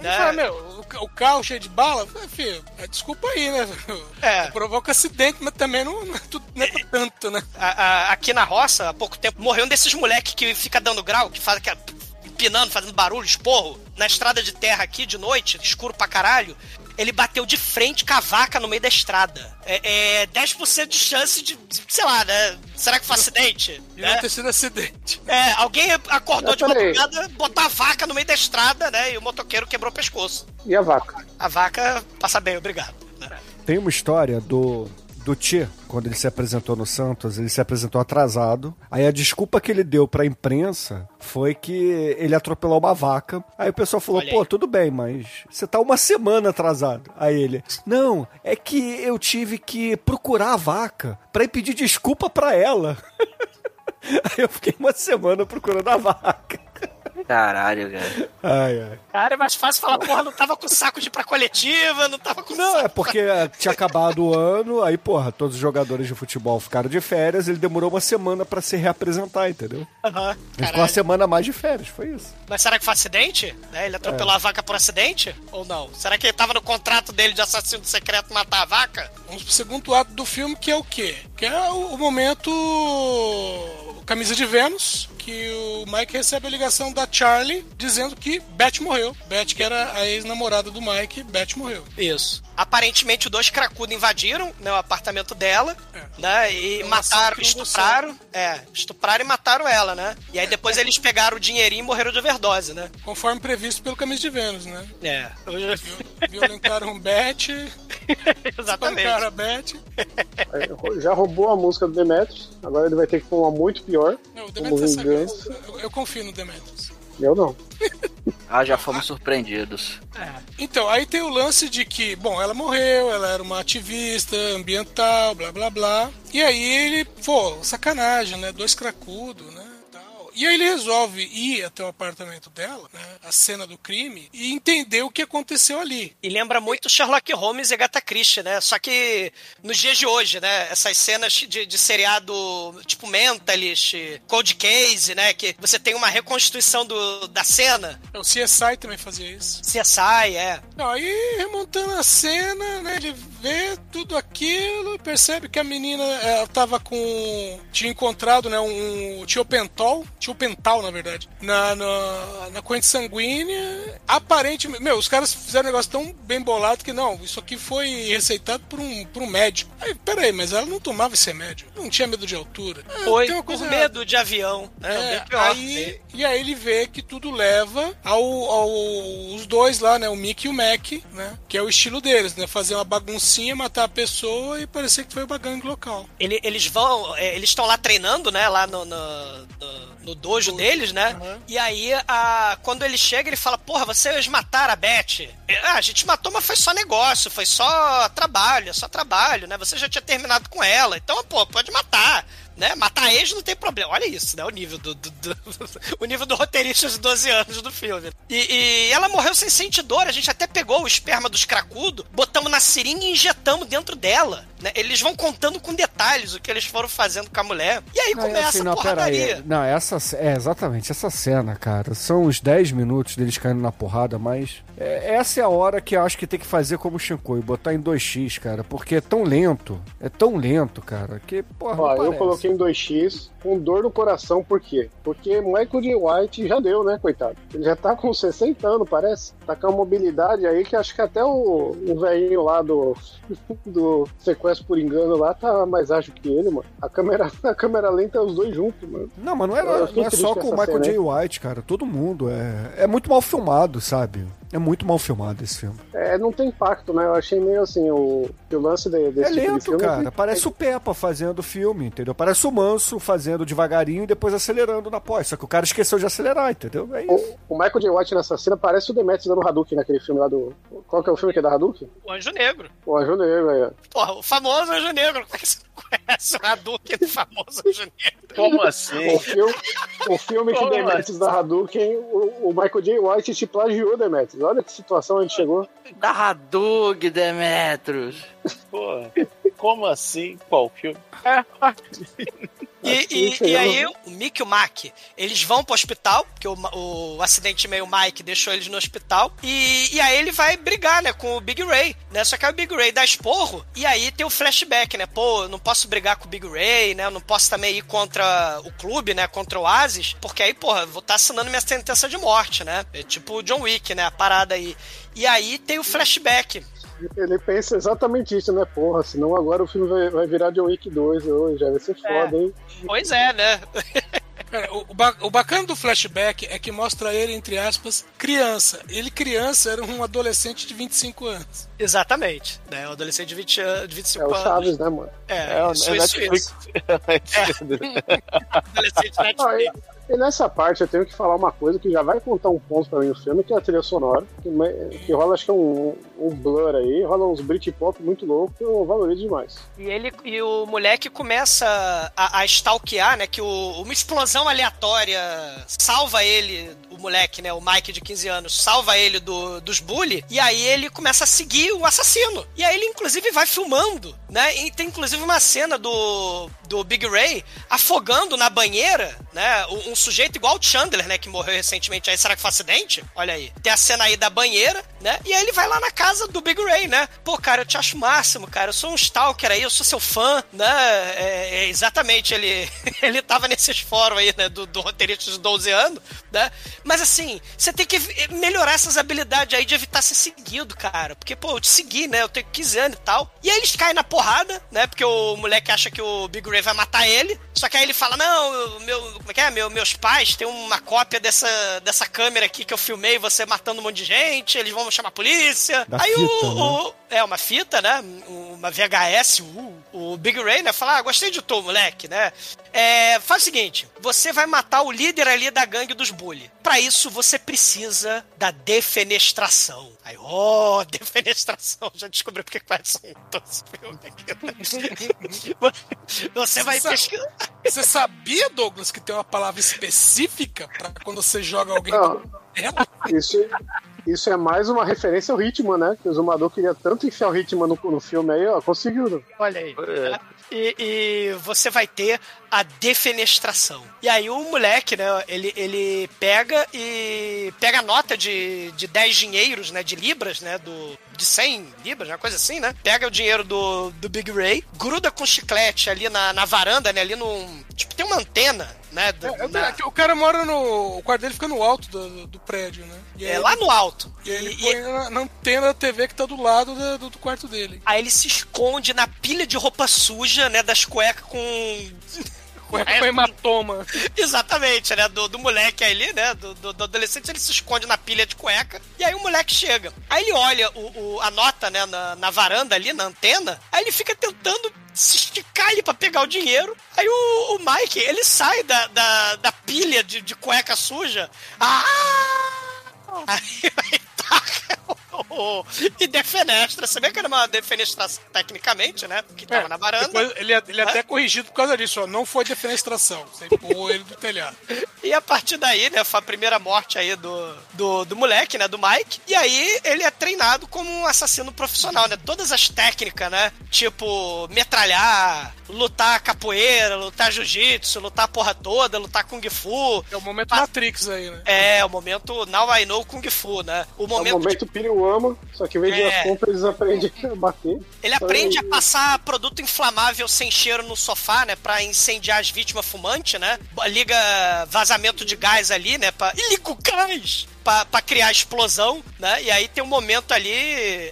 Ele né? fala, meu, o, ca- o carro cheio de bala, ah, filho, é, desculpa aí, né? É. Provoca acidente, mas também não, não é, não é pra tanto, né? A- a- aqui na roça, há pouco tempo, morreu um desses moleques que fica dando grau, que faz aquela. Empinando, fazendo barulho, esporro, na estrada de terra aqui de noite, escuro pra caralho. Ele bateu de frente com a vaca no meio da estrada. É, é 10% de chance de, sei lá, né? Será que foi acidente? E né? ter sido acidente. É, alguém acordou de madrugada, botou a vaca no meio da estrada, né? E o motoqueiro quebrou o pescoço. E a vaca? A vaca passa bem, obrigado. Tem uma história do, do Tchê, quando ele se apresentou no Santos, ele se apresentou atrasado. Aí a desculpa que ele deu pra imprensa foi que ele atropelou uma vaca. Aí o pessoal falou: pô, tudo bem, mas você tá uma semana atrasado. Aí ele: não, é que eu tive que procurar a vaca pra ir pedir desculpa pra ela. Aí eu fiquei uma semana procurando a vaca. Caralho, cara. Ai, ai. Cara, é mais fácil falar, porra, não tava com saco de ir pra coletiva, não tava com Não, saco é porque tinha acabado o ano, aí, porra, todos os jogadores de futebol ficaram de férias, ele demorou uma semana pra se reapresentar, entendeu? Aham, Ele ficou uma semana a mais de férias, foi isso. Mas será que foi acidente? Né? Ele atropelou a vaca por acidente? Ou não? Será que ele tava no contrato dele de assassino secreto matar a vaca? Vamos pro segundo ato do filme, que é o quê? Que é o momento Camisa de Vênus, que o Mike recebe a ligação da Charlie dizendo que Beth morreu. Beth, que era a ex-namorada do Mike, Beth morreu. Isso. Aparentemente, dois cracudos invadiram né, o apartamento dela, né? E Então, mataram, estupraram. É, estupraram e mataram ela, né? E aí depois eles pegaram o dinheirinho e morreram de overdose, né? Conforme previsto pelo Camisa de Vênus, né? É. Violentaram Beth, Exatamente. a Beth. Aí, Já roubou a música do Demetrius, agora ele vai ter que pôr uma muito pior. Não, o Demetrius é vingança. sagaz. Eu, eu confio no Demetrius. Eu não. Ah, já fomos surpreendidos. Então, aí tem o lance de que, bom, ela morreu, ela era uma ativista ambiental, blá blá blá. E aí ele, pô, sacanagem, né? Dois cracudos, né? E aí ele resolve ir até o apartamento dela, né? A cena do crime, e entender o que aconteceu ali. E lembra muito Sherlock Holmes e Agatha Christie, né? Só que nos dias de hoje, né? Essas cenas de, de seriado tipo Mentalist, Cold Case, né? Que você tem uma reconstituição do, da cena. O CSI também fazia isso. CSI, é. Aí remontando a cena, né? Ele vê tudo aquilo e percebe que a menina ela tava com. tinha encontrado, né? Um tiopentol Tio Pental, na verdade. Na, na, na corrente sanguínea, aparentemente. Meu, os caras fizeram um negócio tão bem bolado que não, isso aqui foi receitado por um, por um médico. Aí, peraí, mas ela não tomava esse remédio. Não tinha medo de altura. É, Foi tem uma por coisa medo de avião. é, Bem pior. aí, e aí ele vê que tudo leva ao, ao- os dois lá, né? O Mickey e o Mac, né? Que é o estilo deles, né? Fazer uma baguncinha, matar a pessoa e parecer que foi uma gangue local. Ele- eles vão, é, eles estão lá treinando, né? Lá no, no, no- no dojo deles, né? E aí, a, quando ele chega, ele fala: Porra, vocês mataram a Beth. É, Ah, a gente matou, mas foi só negócio, foi só trabalho, é só trabalho, né? Você já tinha terminado com ela, então, pô, pode matar. Né? Matar ex não tem problema. Olha isso, né? O nível do, do- do- o nível do roteirista de 12 anos do filme. E, e ela morreu sem sentir dor. A gente até pegou o esperma dos cracudos, botamos na seringa e injetamos dentro dela. Né? Eles vão contando com detalhes o que eles foram fazendo com a mulher. E aí Não, é começa assim, a não, aí. porradaria. Não, essa, é exatamente essa cena, cara. São uns 10 minutos deles caindo na porrada, mas é- essa é a hora que eu acho que tem que fazer como o Shinkoi, botar em 2x, cara, porque é tão lento, é tão lento, cara, que porra, Ó, não eu coloquei em 2x com dor no coração, por quê? Porque Michael J. White já deu, né, coitado? Ele já tá com 60 anos, parece. Tá com uma mobilidade aí que acho que até o, o velhinho lá do, do sequestro por engano lá tá mais ágil que ele, mano. A câmera, a câmera lenta é os dois juntos, mano. Não, mas não, fiquei não é só com o Michael cena, J. White, cara. Todo mundo. É, é muito mal filmado, sabe? É muito mal filmado esse filme. É, não tem impacto, né? Eu achei meio assim, o, o lance de- desse É tipo de lento, filme. cara. Parece o Peppa fazendo o filme, entendeu? Parece o Manso fazendo devagarinho e depois acelerando na pós. Só que o cara esqueceu de acelerar, entendeu? É isso. O, o Michael J. White nessa cena parece o Demetrius dando Hadouken naquele filme lá do. Qual que é o filme que é da Hadouken? O Anjo Negro. O Anjo Negro aí. ó. Porra, o famoso Anjo Negro. Como é que você não conhece o Hadouken do famoso Anjo Negro? Como assim? O filme, o filme que Como Demetrius da Hadouken, o, o Michael J. White te plagiou, Demetrius. Olha que situação a gente chegou. Da Hadug, Demetros. Porra, como assim? Qual filme? E, e- e aí, o Mick e o Mac, eles vão pro hospital, porque o, o acidente meio Mike deixou eles no hospital, e, e aí ele vai brigar, né, com o Big Ray, né, só que aí o Big Ray dá esporro, e aí tem o flashback, né, pô, eu não posso brigar com o Big Ray, né, eu não posso também ir contra o clube, né, contra o Oasis, porque aí, porra, vou estar assinando minha sentença de morte, né, é tipo o John Wick, né, a parada aí. E aí tem o flashback, Ele pensa exatamente isso, né? Porra, senão agora o filme vai, vai virar John Wick 2 hoje. Já vai ser foda, hein? pois é, né, Cara, o, o ba- o bacana do flashback é que mostra ele, entre aspas, criança. Ele, criança, era um adolescente de 25 anos. exatamente, né, o adolescente de, 20, an- de 25 É o anos. Chaves, né, mano? É, É, o- isso, é isso, isso. Adolescente Ah, Netflix. E, nessa parte eu tenho que falar uma coisa que já vai contar um ponto pra mim no filme, que é a trilha sonora, que, que rola acho que é um, um blur aí, rola uns Britpop muito louco que eu valorizo demais. E ele e o moleque começa a, a stalkear, né? Que o- uma explosão aleatória salva ele, o moleque, né? O Mike de 15 anos, salva ele do, dos bully. E aí ele começa a seguir o assassino. E aí ele, inclusive, vai filmando, né? E tem inclusive uma cena do, do Big Ray afogando na banheira, né? Um sujeito igual o Chandler, né? Que morreu recentemente aí. Será que foi acidente? Olha aí. Tem a cena aí da banheira, né? E aí ele vai lá na casa do Big Ray, né? Pô, cara, eu te acho máximo, cara. Eu sou um stalker aí, eu sou seu fã, né? É, é, exatamente, ele, ele tava nesses fóruns aí, né? Do, do roteirista de 12 anos, né? Mas assim, você tem que ev- melhorar essas habilidades aí de evitar ser seguido, cara. Porque, pô, eu te segui, né? Eu tenho 15 anos e tal. E aí eles caem na porrada, né? Porque o moleque acha que o Big Ray vai matar ele. Só que aí ele fala: Não, eu- meu, como é que é? Meu, meus pais têm uma cópia dessa, dessa câmera aqui que eu filmei você matando um monte de gente, eles vão chamar a polícia. Da aí fita, o, né? o- É, uma fita, né? Uma VHS, uh, o Big Ray, né? Fala: Ah, gostei de tu, moleque, né? É, faz o seguinte: você vai matar o líder ali da gangue dos bully. Pra isso, você precisa da defenestração. Aí, ó, defenestração. Já descobriu porque que faz doce filme aqui. Você vai pesquisar. Você sabia, Douglas, que tem uma palavra específica pra quando você joga alguém Não. ela? Isso, isso é mais uma referência ao Hitman, né? Que o Zumador queria tanto enfiar o Hitman no, no filme aí, ó, conseguiu. né? Olha aí. É. E, e você vai ter a defenestração. E aí o moleque, né, ele, ele pega e pega a nota de, de 10 dinheiros, né, de libras, né, do, de 100 libras, uma coisa assim, né? Pega o dinheiro do, do Big Ray, gruda com chiclete ali na, na varanda, né, ali num... Tipo, tem uma antena, né? do- É, na- é que o cara mora no. O quarto dele fica no alto do, do prédio, né? E é aí lá ele- no alto. E aí ele E- põe na, na antena da TV que tá do lado da- do, do quarto dele. Aí ele se esconde na pilha de roupa suja, né, das cuecas com Cueca com hematoma. Exatamente, né? Do, do moleque ali, né? Do, do, do adolescente, ele se esconde na pilha de cueca. E aí o moleque chega. Aí ele olha o, o- a nota, né? Na, na varanda ali, na antena. Aí ele fica tentando se esticar ali pra pegar o dinheiro. Aí o, o Mike, ele sai da, da, da pilha de, de cueca suja. Ah! 哎呀打开我。O- e defenestra. Você vê que era uma defenestração tecnicamente, né? Que tava na varanda. Depois ele, é- ele é até corrigido por causa disso, ó. Não foi defenestração. Você empurrou ele do telhado. E a partir daí, né, foi a primeira morte aí do, do, do moleque, né, do Mike. E aí ele é treinado como um assassino profissional, né? Todas as técnicas, né? Tipo, metralhar, lutar capoeira, lutar jiu-jitsu, lutar a porra toda, lutar kung fu. É o momento Matrix aí, né? É, o momento Now I Know Kung Fu, né? O É o momento momento Pirio ama, só que em vez de É. as compras, eles aprendem a bater. Ele aprende a passar produto inflamável sem cheiro no sofá, né? Pra incendiar as vítimas fumantes, né? Liga vazamento de gás ali, né? Pra... E liga o gás! Pra, pra criar explosão, né? E aí tem um momento ali,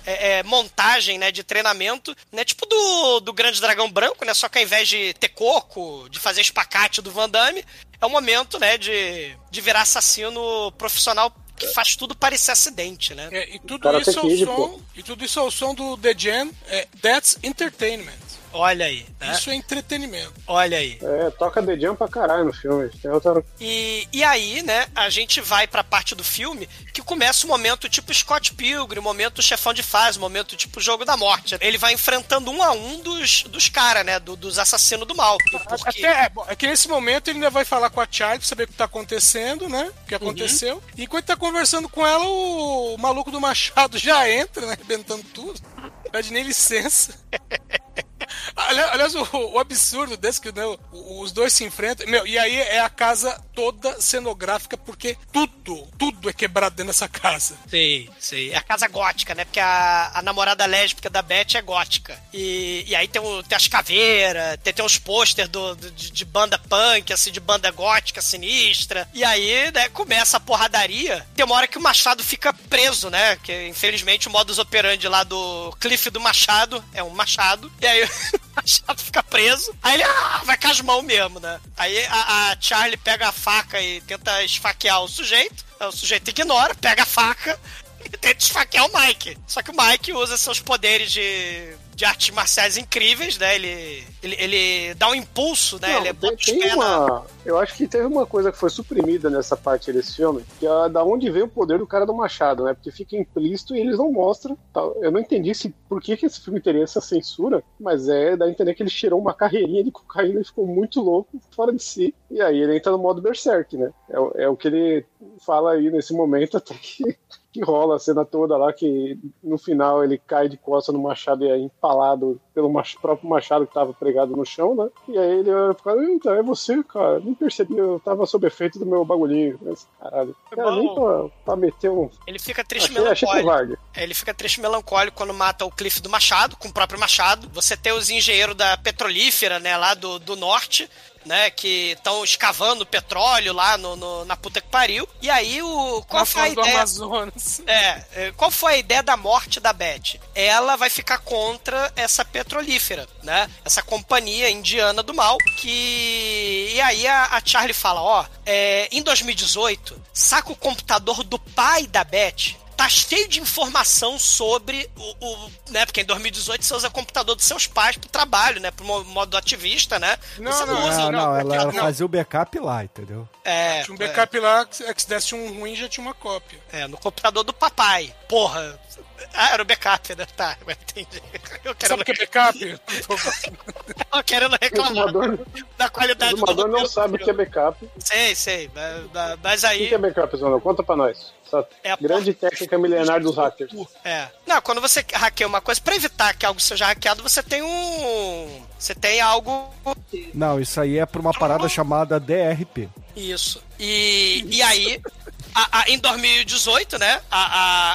é, é, montagem, né? De treinamento, né? Tipo do, do Grande Dragão Branco, né? Só que ao invés de ter coco, de fazer espacate do Van Damme, é um momento, né? De, de virar assassino profissional que faz tudo parecer acidente, né? É, e tudo isso ao Kid, som. E tudo isso ao som do The Jam. É, That's Entertainment. Olha aí, né? Isso é entretenimento. Olha aí. É, toca The Jam pra caralho no filme. Outra... E, e aí, né, a gente vai pra parte do filme que começa o momento tipo Scott Pilgrim, momento chefão de fase, momento tipo Jogo da Morte. Ele vai enfrentando um a um dos, dos caras, né, do- dos assassinos do mal. Porque... Até, é, é que nesse momento ele ainda vai falar com a Charlie pra saber o que tá acontecendo, né? O que Uhum. aconteceu. E enquanto tá conversando com ela, o, maluco do Machado já entra, né? Arrebentando tudo. Pede nem licença. Ali- Aliás, o, o absurdo desse que né, os dois se enfrentam. Meu, e aí é a casa toda cenográfica, porque tudo, tudo é quebrado dentro dessa casa. Sei, sei. É a casa gótica, né? Porque a, a namorada lésbica da Beth é gótica. E, e aí tem, o- tem as caveiras, tem, tem uns pôster de, de banda punk, assim, de banda gótica sinistra. E aí, né, começa a porradaria. Tem uma hora que o Machado fica preso, né? Que infelizmente o modus operandi lá do Cliff do Machado é um machado. E aí Machado fica preso. Aí ele ah, vai mãos mesmo, né? Aí a, a Charlie pega a faca e tenta esfaquear o sujeito. O sujeito ignora, pega a faca e tenta esfaquear o Mike. Só que o Mike usa seus poderes de, de artes marciais incríveis, né? Ele, ele, ele dá um impulso, né? Não, ele tem, bota os tem pés na... uma. Eu acho que teve uma coisa que foi suprimida nessa parte desse filme, que é da onde veio o poder do cara do Machado, né? Porque fica implícito e eles não mostram. tal. Eu não entendi se por que, que esse filme teria essa censura, mas é da entender que ele cheirou uma carreirinha de cocaína e ficou muito louco, fora de si. E aí ele entra no modo Berserk, né? É, é o que ele fala aí nesse momento, até que, que rola a cena toda lá, que no final ele cai de costas no machado e é empalado pelo mach- próprio machado que tava pregado no chão, né? E aí ele fala, então é você, cara, nem percebi, eu tava sob efeito do meu bagulhinho. Mas, caralho, cara, nem pra, pra meter um. Ele fica triste Achei, achei melancólico. covarde. É, Ele fica triste e melancólico quando mata o Cliff do Machado, com o próprio Machado. Você tem os engenheiros da petrolífera, né, lá do, do norte, né, que estão escavando petróleo lá no, no- na puta que pariu. E aí, o, qual Na foi a ideia? Amazonas. É, é, qual foi a ideia da morte da Beth? Ela vai ficar contra essa petrolífera, né? Essa companhia indiana do mal, que... E aí a, a Charlie fala, ó, é, em 2018, saca o computador do pai da Beth, tá cheio de informação sobre o, o- né, porque em 2018 você usa o computador dos seus pais pro trabalho, né, pro mo- modo ativista, né? Não, você não, usa, Não, não, ela, ela não. fazia o backup lá, entendeu? é, Tinha um backup lá, que se desse um ruim já tinha uma cópia. É, no computador do papai. Porra, Ah, era o backup, né? Tá, mas entendi. Eu quero Sabe o que é backup? eu querendo O reclamar exumador, da qualidade o exumador do não roteiro. sabe o que é backup. Sei, sei. Mas, mas- mas O aí. que é backup, Zona? Conta pra nós. Essa É a grande técnica milenar dos hackers. É. Não, quando você hackeia uma coisa, pra evitar que algo seja hackeado, você tem um. Você tem algo. Não, isso aí é pra uma parada chamada DRP. Isso. E, e aí, a- a- em 2018, né, a,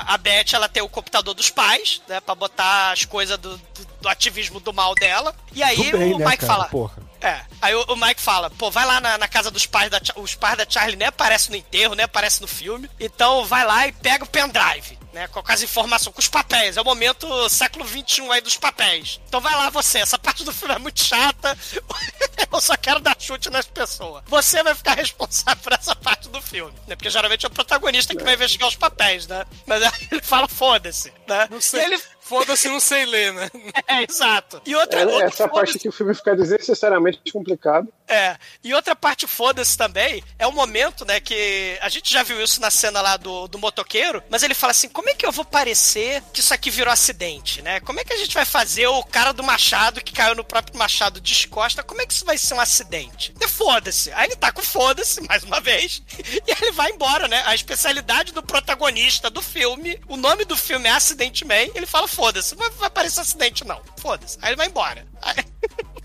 a, a Beth, ela tem o computador dos pais, né, pra botar as coisas do, do, do ativismo do mal dela. E aí bem, o né, Mike cara? fala... Porra. É, aí o, o Mike fala, pô, vai lá na, na casa dos pais da os pais da Charlie, né? Aparece no enterro, né? Aparece no filme. Então vai lá e pega o pendrive, né? Com as informações, com os papéis. É o momento século XXI aí dos papéis. Então vai lá você, essa parte do filme é muito chata. Eu só quero dar chute nas pessoas. Você vai ficar responsável por essa parte do filme, né? Porque geralmente é o protagonista que vai investigar os papéis, né? Mas aí ele fala, foda-se, né? Não sei. ele... Foda-se, não sei ler, né? É, exato. E outra, É, outra essa parte que o filme fica desnecessariamente complicado. É, e outra parte foda-se também é o momento, né, que a gente já viu isso na cena lá do, do motoqueiro, mas ele fala assim, como é que eu vou parecer que isso aqui virou acidente, né? Como é que a gente vai fazer o cara do machado que caiu no próprio machado descosta, como é que isso vai ser um acidente? E foda-se. Aí ele tá com foda-se, mais uma vez, e ele vai embora, né? A especialidade do protagonista do filme, o nome do filme é Acidente Man, ele fala foda-se, não vai parecer acidente não, foda-se. Aí ele vai embora. Aí...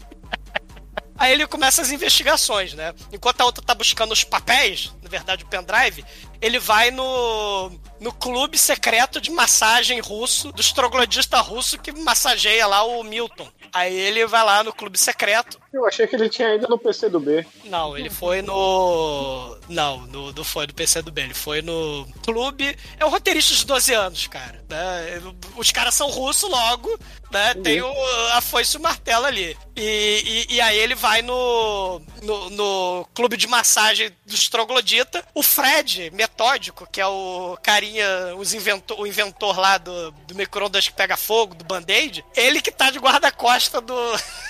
Aí ele começa as investigações, né? Enquanto a outra tá buscando os papéis, na verdade o pendrive, ele vai no, no clube secreto de massagem russo, dos troglodistas russo que massageia lá o Milton. Aí ele vai lá no clube secreto. Eu achei que ele tinha ido no PC do B. Não, ele foi no. Não, no, não foi no PC do B, ele foi no clube. É um roteirista de 12 anos, cara. né? Os caras são russos logo, né? Tem o, a foice e o martelo ali. E, e, e aí ele vai no, no, no clube de massagem dos trogloditas. O Fred, metódico, que é o carinha, os inventor, o inventor lá do, do micro-ondas que pega fogo, do Band-Aid, ele que tá de guarda-costa do,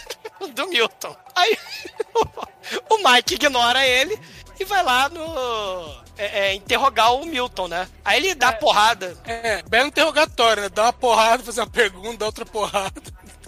do Milton. Aí o Mike ignora ele e vai lá no. é, é, interrogar o Milton, né? Aí ele dá porrada. É, belo interrogatório, né? Dá uma porrada, fazer uma pergunta, dá outra porrada.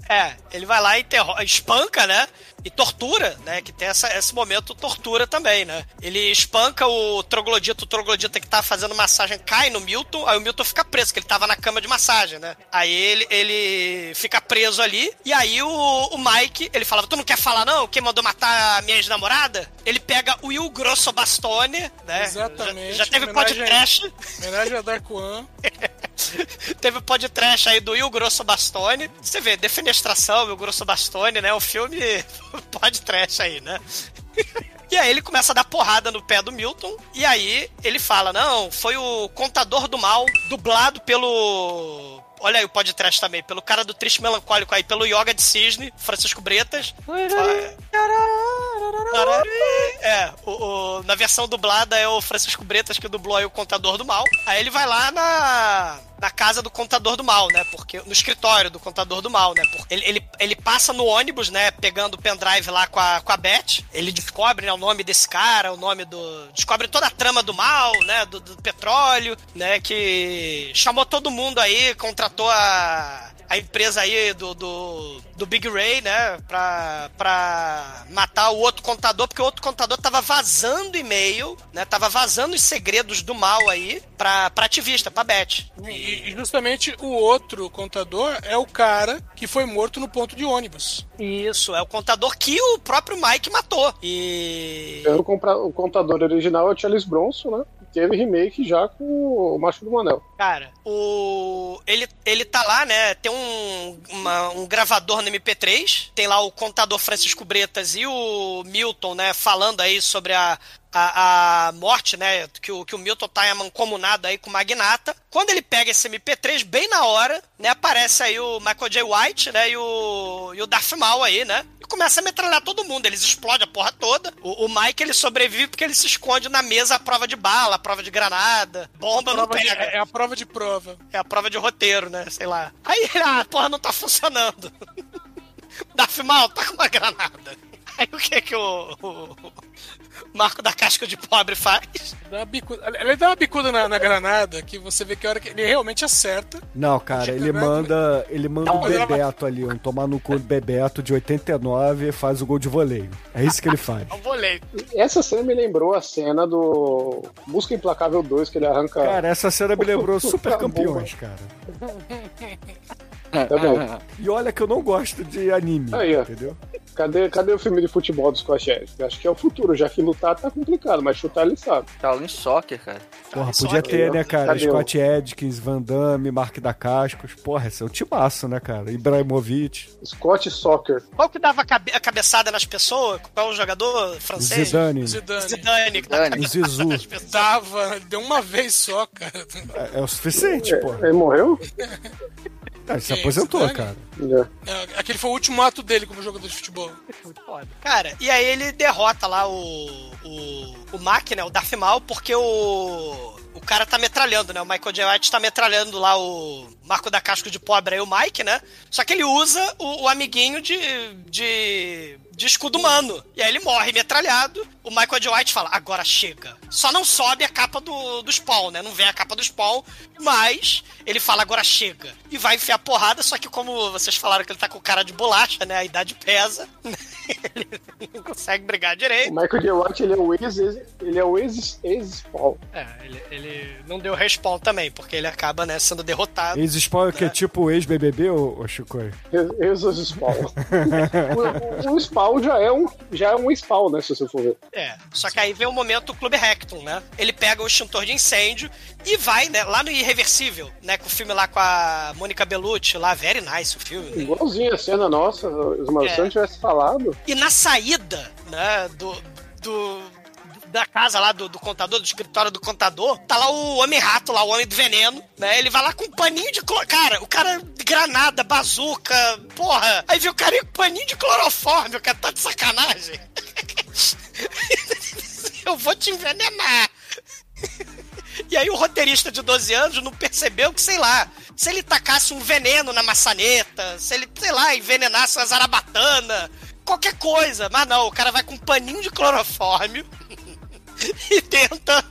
É, ele vai lá e espanca, né? E tortura, né? Que tem essa, esse momento tortura também, né? Ele espanca o troglodita, o troglodita que tá fazendo massagem cai no Milton, aí o Milton fica preso, porque ele tava na cama de massagem, né? Aí ele, ele fica preso ali, e aí o, o Mike, ele fala, tu não quer falar não? Quem mandou matar a minha ex-namorada? Ele pega o Will Grosso Bastone, né? Exatamente. Já, já teve podcast. Homenagem a Dark One. Teve podcast aí do Will Grosso Bastone. Você vê, defenestração, Will Grosso Bastone, né? O filme podcast aí, né? E aí ele começa a dar porrada no pé do Milton. E aí ele fala: Não, foi o contador do mal, dublado pelo. Olha aí o podcast também, pelo cara do triste melancólico aí, pelo Yoga de Cisne, Francisco Bretas. É, o, o- na versão dublada é o Francisco Bretas que dublou aí o Contador do Mal. Aí ele vai lá na, na casa do Contador do Mal, né? Porque no escritório do Contador do Mal, né? Porque ele, ele, ele passa no ônibus, né? Pegando o pendrive lá com a, com a Beth. Ele descobre né, o nome desse cara, o nome do. Descobre toda a trama do mal, né? Do, do petróleo, né? Que chamou todo mundo aí, contratou a a empresa aí do, do, do Big Ray, né, pra, pra matar o outro contador, porque o outro contador tava vazando e-mail, né, tava vazando os segredos do mal aí pra, pra ativista, pra Beth. E e justamente o outro contador é o cara que foi morto no ponto de ônibus. Isso, é o contador que o próprio Mike matou. E... O, compra- o contador original é o Charles Bronson, né? Teve remake já com o Macho do Manel. Cara, o. Ele, ele tá lá, né? Tem um, uma- um gravador no MP3. Tem lá o contador Francisco Bretas e o Milton, né? Falando aí sobre a. A, a morte, né? Que o, que o Milton tá mancomunado aí com o Magnata. Quando ele pega esse MP3, bem na hora, né? Aparece aí o Michael J. White, né? E o, e o Darth Maul aí, né? E começa a metralhar todo mundo. Eles explodem a porra toda. O, o Mike, ele sobrevive porque ele se esconde na mesa à prova de bala, à prova de granada. Bomba não Prova de- pega. é a prova de prova. É a prova de roteiro, né? Sei lá. Aí, ah, porra, não tá funcionando. Darth Maul tá com uma granada. Aí o que que o, o Marco da Casca de Pobre faz? Dá uma bicuda- Ele dá uma bicuda na, na granada que você vê que a hora que ele realmente acerta. Não, cara, ele manda, ele manda um Bebeto ali, um tomar no cu do Bebeto de 89 e faz o gol de voleio. É isso que ele faz. Vou ler. Essa cena me lembrou a cena do Busca Implacável 2, que ele arranca. Cara, essa cena me lembrou Super Campeões, cara. Tá bem. E olha que eu não gosto de anime, Aí, ó. entendeu? Cadê, cadê o filme de futebol dos Squachettes? Acho que é o futuro, já que lutar tá complicado, mas chutar ele sabe. Shaolin Soccer, cara. Porra, Só podia ter, né, cara? Cadê Scott Edkins, Van Damme, Mark da Cascos. Porra, esse é o timaço, né, cara? Ibrahimovic, Scott Soccer. Qual que dava a cabe- a cabeçada nas pessoas? Qual o jogador francês? Zidane, Zidane. Zidane. Zidane. pessoas. Dava, deu uma vez só, cara. É, é o suficiente, pô. Ele morreu? Ah, ele se aposentou, Zidane? cara. É. É, Aquele foi o último ato dele como jogador de futebol. Cara, e aí ele derrota lá o. o. o Mac, né? O Darth Maul, porque o. O cara tá metralhando, né? O Michael J. White tá metralhando lá o Marco da Casco de Pobre aí, o Mike, né? Só que ele usa o, o amiguinho de, de. De escudo humano. E aí ele morre metralhado. O Michael J. White fala: agora chega. Só não sobe a capa do, do Spawn, né? Não vem a capa do Spawn, mas ele fala: agora chega. E vai enfiar porrada, só que como vocês falaram que ele tá com cara de bolacha, né? A idade pesa. ele não consegue brigar O direito. Michael J. White, ele é o ex, ele é o ex, ex-Spawn. É, ele, ele não deu respawn também, porque ele acaba, né, sendo derrotado. Ex-Spawn que é tipo ex-BBB, ô, ô Chico? Ex-Spawn. o, o, o Spawn já é um, já é um Spawn, né, se você for ver. É, só que aí vem o momento Clube Rectum, né? Ele pega o extintor de incêndio e vai, né, lá no Irreversível, né, com o filme lá com a Mônica Bellucci, lá, very nice o filme. né? Igualzinho a cena nossa, se o Marcelo É. tivesse falado. E na saída, né, do, do da casa lá do, do contador, do escritório do contador, tá lá o Homem-Rato, lá, o Homem do Veneno, né? Ele vai lá com um paninho de cloro. Cara, o cara, granada, bazuca, porra. Aí vê o cara com paninho de clorofórmio, o cara tá de sacanagem. Eu vou te envenenar. E aí o roteirista de 12 anos não percebeu que, sei lá, se ele tacasse um veneno na maçaneta, se ele, sei lá, envenenasse a zarabatana, qualquer coisa. Mas não, o cara vai com um paninho de clorofórmio e tenta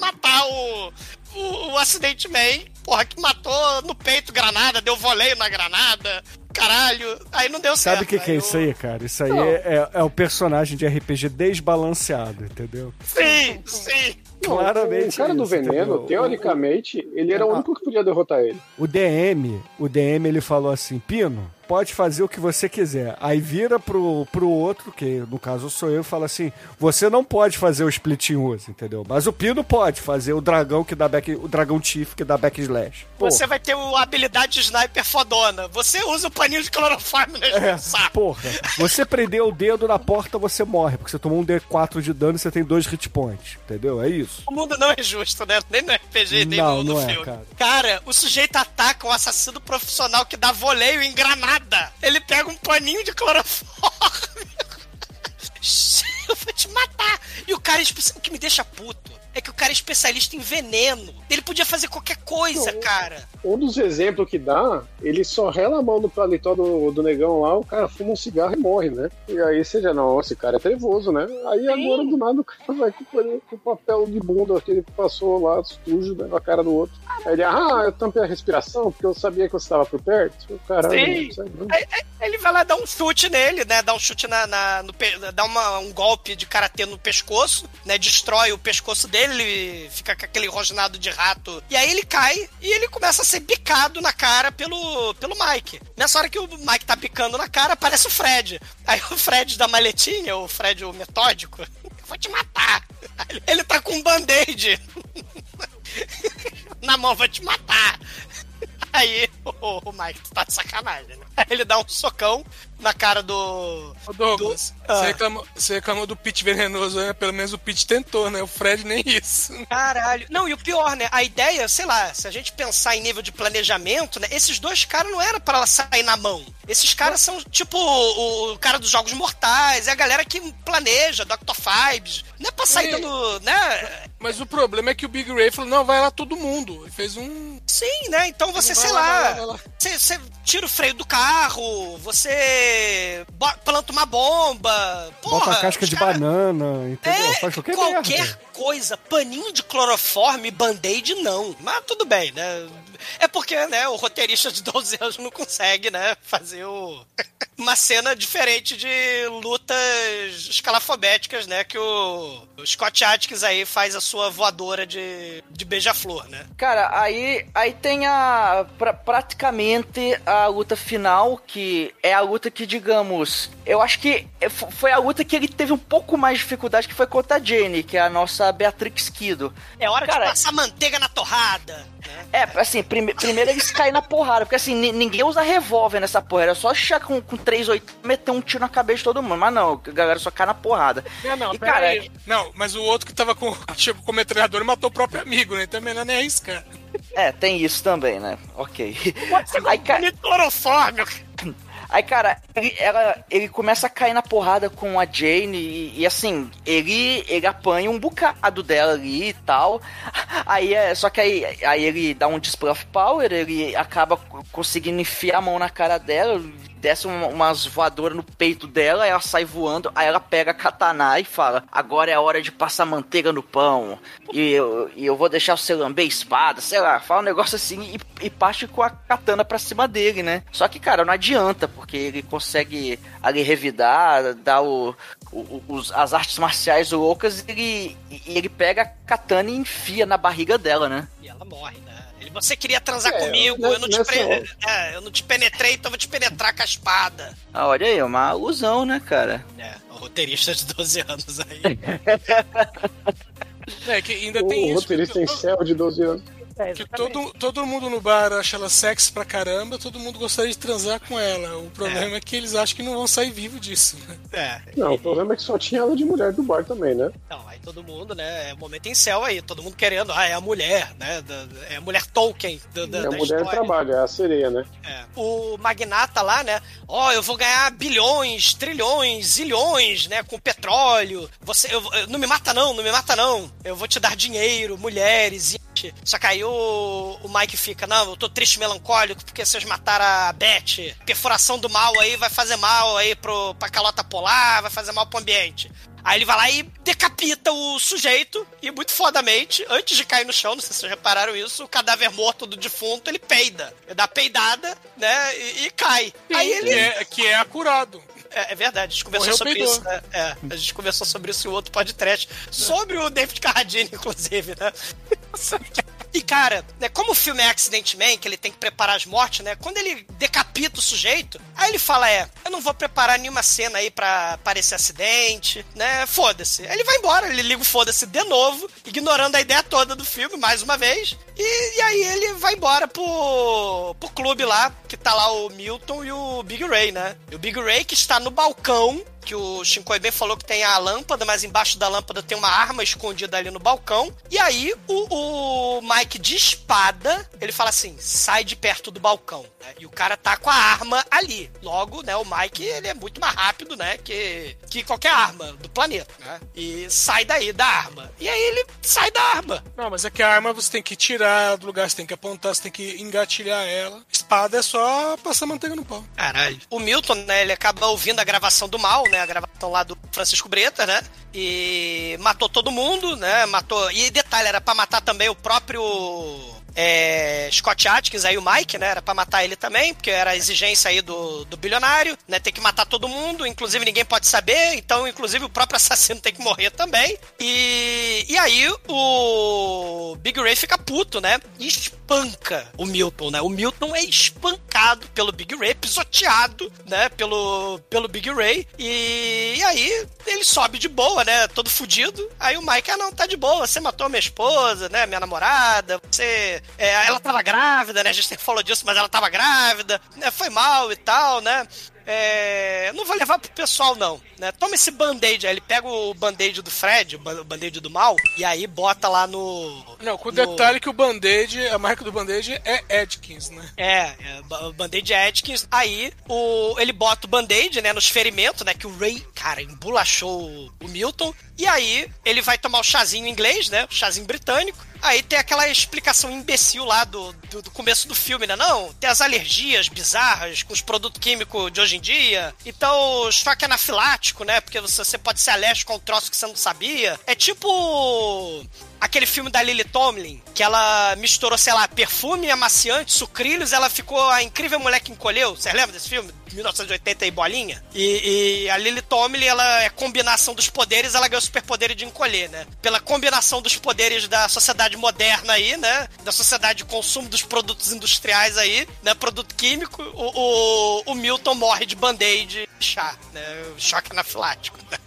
matar o, o, o Acidente Man, porra, que matou no peito granada, deu voleio na granada, caralho. Aí não deu certo. Sabe o que, que é Aí isso o- aí, cara? Isso aí é, é, é o personagem de RPG desbalanceado, entendeu? Sim, sim. Claramente. O cara é do isso, veneno, entendeu? teoricamente, ele era o único que podia derrotar ele. O DM, o DM ele falou assim, Pino, pode fazer o que você quiser. Aí vira pro, pro outro, que no caso sou eu, e fala assim, você não pode fazer o split use, entendeu? Mas o Pino pode fazer o dragão que dá back, o dragão Chief que dá backslash. Pô, Você vai ter uma habilidade de sniper fodona. Você usa o paninho de clorofórmio é, nesse saco. porra, você prender o dedo na porta, você morre, porque você tomou um D4 de dano e você tem dois hit points, entendeu? É isso. O mundo não é justo, né? Nem no RPG, nem Não, no, no não é, filme. cara. Cara, o sujeito ataca um assassino profissional que dá voleio em granada. Ele pega um paninho de clorofórmio. Eu vou te matar. E o cara, espe- o que me deixa puto, é que o cara é especialista em veneno. Ele podia fazer qualquer coisa, Não. cara. Um dos exemplos que dá, ele só rela a mão no paletó do, do negão lá, o cara fuma um cigarro e morre, né? E aí você já, não, esse cara é trevoso, né? Aí agora do nada o cara vai com, o- papel de bunda que ele passou lá, sujo, né, na cara do outro. Aí ele, ah, eu tampei a respiração porque eu sabia que você estava por perto. O Caralho, Sim. não. Aí, aí ele vai lá dar um chute nele, né? Dá um chute na. na- no, dá uma- um golpe de karatê no pescoço, né? Destrói o pescoço dele, ele fica com aquele rosnado de rato. E aí ele cai e ele começa a ser picado na cara pelo, pelo Mike. Nessa hora que o Mike tá picando na cara, aparece o Fred. Aí o Fred da maletinha, o Fred o metódico, vou te matar. Ele tá com um band-aid na mão, vou te matar. Aí o, o Mike tá de sacanagem, né? Aí ele dá um socão na cara do. Ô, Douglas, Ah. você, reclamou, você reclamou do Pete venenoso, né? Pelo menos o Pete tentou, né? O Fred nem isso. Caralho. Não, e o pior, né? A ideia, sei lá, se a gente pensar em nível de planejamento, né? Esses dois caras não era pra sair na mão. Esses caras são tipo o, o cara dos Jogos Mortais, é a galera que planeja, Dr. Fibes. Não é pra sair Sim. dando, né? Mas o problema é que o Big Ray falou: não, vai lá todo mundo. Ele fez um. Sim, né? Então você, sei lá, lá, lá, lá. Você, você tira o freio do carro, você planta uma bomba. Porra, Bota a casca de cara- banana, entendeu? É, Faz qualquer, qualquer merda. coisa, paninho de cloroforme, band-aid, não. Mas tudo bem, né? É porque, né, o roteirista de 12 anos não consegue, né, fazer o... uma cena diferente de lutas escalafobéticas, né, que o, o Scott Atkins aí faz a sua voadora de, de beija-flor, né? Cara, aí, aí tem a. pra- praticamente a luta final, que é a luta que, digamos. Eu acho que foi a luta que ele teve um pouco mais de dificuldade, que foi contra a Jane, que é a nossa Beatrix Kido. É hora Cara, de passar manteiga na torrada? É, assim, prime- primeiro eles caem na porrada, porque assim, ni- ninguém usa revólver nessa porra, era só chegar com, com 3 8 meter um tiro na cabeça de todo mundo. Mas não, a galera só cai na porrada. Não, não, E, cara, aí. Não, mas o outro que tava com. Chegou com o metralhador e matou o próprio amigo, né? Então é melhor nem arriscar. É, tem isso também, né? Ok. Aí, ca- Me clorofórmio. Aí, cara, ele, ela- ele começa a cair na porrada com a Jane e, e, assim, ele, ele apanha um bocado dela ali e tal. Aí é. Só que aí, aí ele dá um of power, ele acaba co- conseguindo enfiar a mão na cara dela, desce uma- umas voadoras no peito dela, ela sai voando, aí ela pega a katana e fala: Agora é a hora de passar manteiga no pão. E eu, e eu vou deixar você lamber espada, sei lá, fala um negócio assim e, e parte com a katana pra cima dele, né? Só que, cara, não adianta, porque ele consegue ali revidar, dar o, o- os, as artes marciais loucas ele, ele pega a katana e enfia na barriga dela, né? E ela morre, né? Ele, Você queria transar É, comigo, ne- eu não, pre- é, eu não te penetrei, então eu vou te penetrar com a espada. Ah, olha aí, uma alusão, né, cara? É, o roteirista de 12 anos aí. É, que ainda tem O isso. roteirista que- em céu de 12 anos. Que todo, todo mundo no bar acha ela sexy pra caramba, todo mundo gostaria de transar com ela. O problema é, que eles acham que não vão sair vivo disso, né? É. Não, o problema é que só tinha ela de mulher do bar também, né? Então, aí todo mundo, né? É o momento em céu aí, todo mundo querendo, ah, é a mulher, né? é a mulher Tolkien da, da, É a da mulher história. trabalha, é a sereia, né? É. O magnata lá, né? Ó, eu vou ganhar bilhões, trilhões, zilhões, né? Com petróleo. Você, eu, eu- não me mata não, não me mata não. Eu vou te dar dinheiro, mulheres. e- Só que aí o, o Mike fica, não, eu tô triste, melancólico, porque vocês mataram a Beth. Perfuração do mal aí vai fazer mal aí pro, pra calota polar, vai fazer mal pro ambiente. Aí ele vai lá e decapita o sujeito, e muito fodamente, antes de cair no chão, não sei se vocês repararam isso, o cadáver morto do defunto, ele peida. Ele dá peidada, né, e, e cai. Aí ele... Que é, que é acurado. É, é verdade, a gente conversou Morreu, sobre peidou. isso, né? É, a gente conversou sobre isso em outro podcast. Sobre o David Carradine, inclusive, né? E, cara, né, como o filme é Accident Man, que ele tem que preparar as mortes, né? Quando ele decapita o sujeito, aí ele fala, é, eu não vou preparar nenhuma cena aí pra parecer acidente, né? Foda-se. Aí ele vai embora, ele liga o foda-se de novo, ignorando a ideia toda do filme, mais uma vez. E, e aí ele vai embora pro, pro clube lá, que tá lá o Milton e o Big Ray, né? E o Big Ray que está no balcão, que o Shinkoi bem falou que tem a lâmpada, mas embaixo da lâmpada tem uma arma escondida ali no balcão. E aí o, o Mike de espada, ele fala assim: sai de perto do balcão. né? E o cara tá com a arma ali. Logo, né, o Mike ele é muito mais rápido, né, que, que qualquer arma do planeta, né? E sai daí da arma. E aí ele sai da arma. Não, mas é que a arma você tem que tirar do lugar, você tem que apontar, você tem que engatilhar ela. Espada é só passar manteiga no pão. Caralho. O Milton, né, ele acaba ouvindo a gravação do mal, né? A gravação lá do Francisco Breta, né? E matou todo mundo, né? Matou. E detalhe, era pra matar também o próprio. É, Scott Atkins, aí o Mike, né? Era pra matar ele também, porque era a exigência aí do, do bilionário, né? Tem que matar todo mundo, inclusive ninguém pode saber, então, inclusive, o próprio assassino tem que morrer também. E, e aí o Big Ray fica puto, né? E espanca o Milton, né? O Milton é espancado pelo Big Ray, pisoteado, né? Pelo, pelo Big Ray. E, e aí ele sobe de boa, né? Todo fudido. Aí o Mike, ah, não, tá de boa. Você matou minha esposa, né? Minha namorada. Você. é, ela tava grávida, né? A gente sempre falou disso, mas ela tava grávida. Né? Foi mal e tal, né? É, não vou levar pro pessoal, não. Né? Toma esse band-aid aí. Ele pega o band-aid do Fred, o ban- o band-aid do mal, e aí bota lá no. Não, com o no- detalhe que o Band-Aid, a marca do Band-Aid é Edkins, né? É, é o Band-Aid Atkins. Aí o, ele bota o Band-Aid, né, nos ferimentos, né? Que o Ray, cara, embolachou o, o Milton. E aí ele vai tomar o chazinho inglês, né? O chazinho britânico. Aí tem aquela explicação imbecil lá do, do, do começo do filme, né? Não, tem as alergias bizarras com os produtos químicos de hoje em dia. Então, choque anafilático, né? Porque você, você pode ser alérgico a um troço que você não sabia. É tipo aquele filme da Lily Tomlin, que ela misturou, sei lá, perfume, amaciante, sucrilhos, ela ficou a incrível mulher que encolheu. Você lembra desse filme? 1980 e bolinha? E, e, a Lily Tomlin, ela é combinação dos poderes, ela ganhou o superpoder de encolher, né? Pela combinação dos poderes da sociedade moderna aí, né? Da sociedade de consumo dos produtos industriais aí, né? Produto químico, o, o, o Milton morre de band-aid chá, né? Choque anafilático. Né?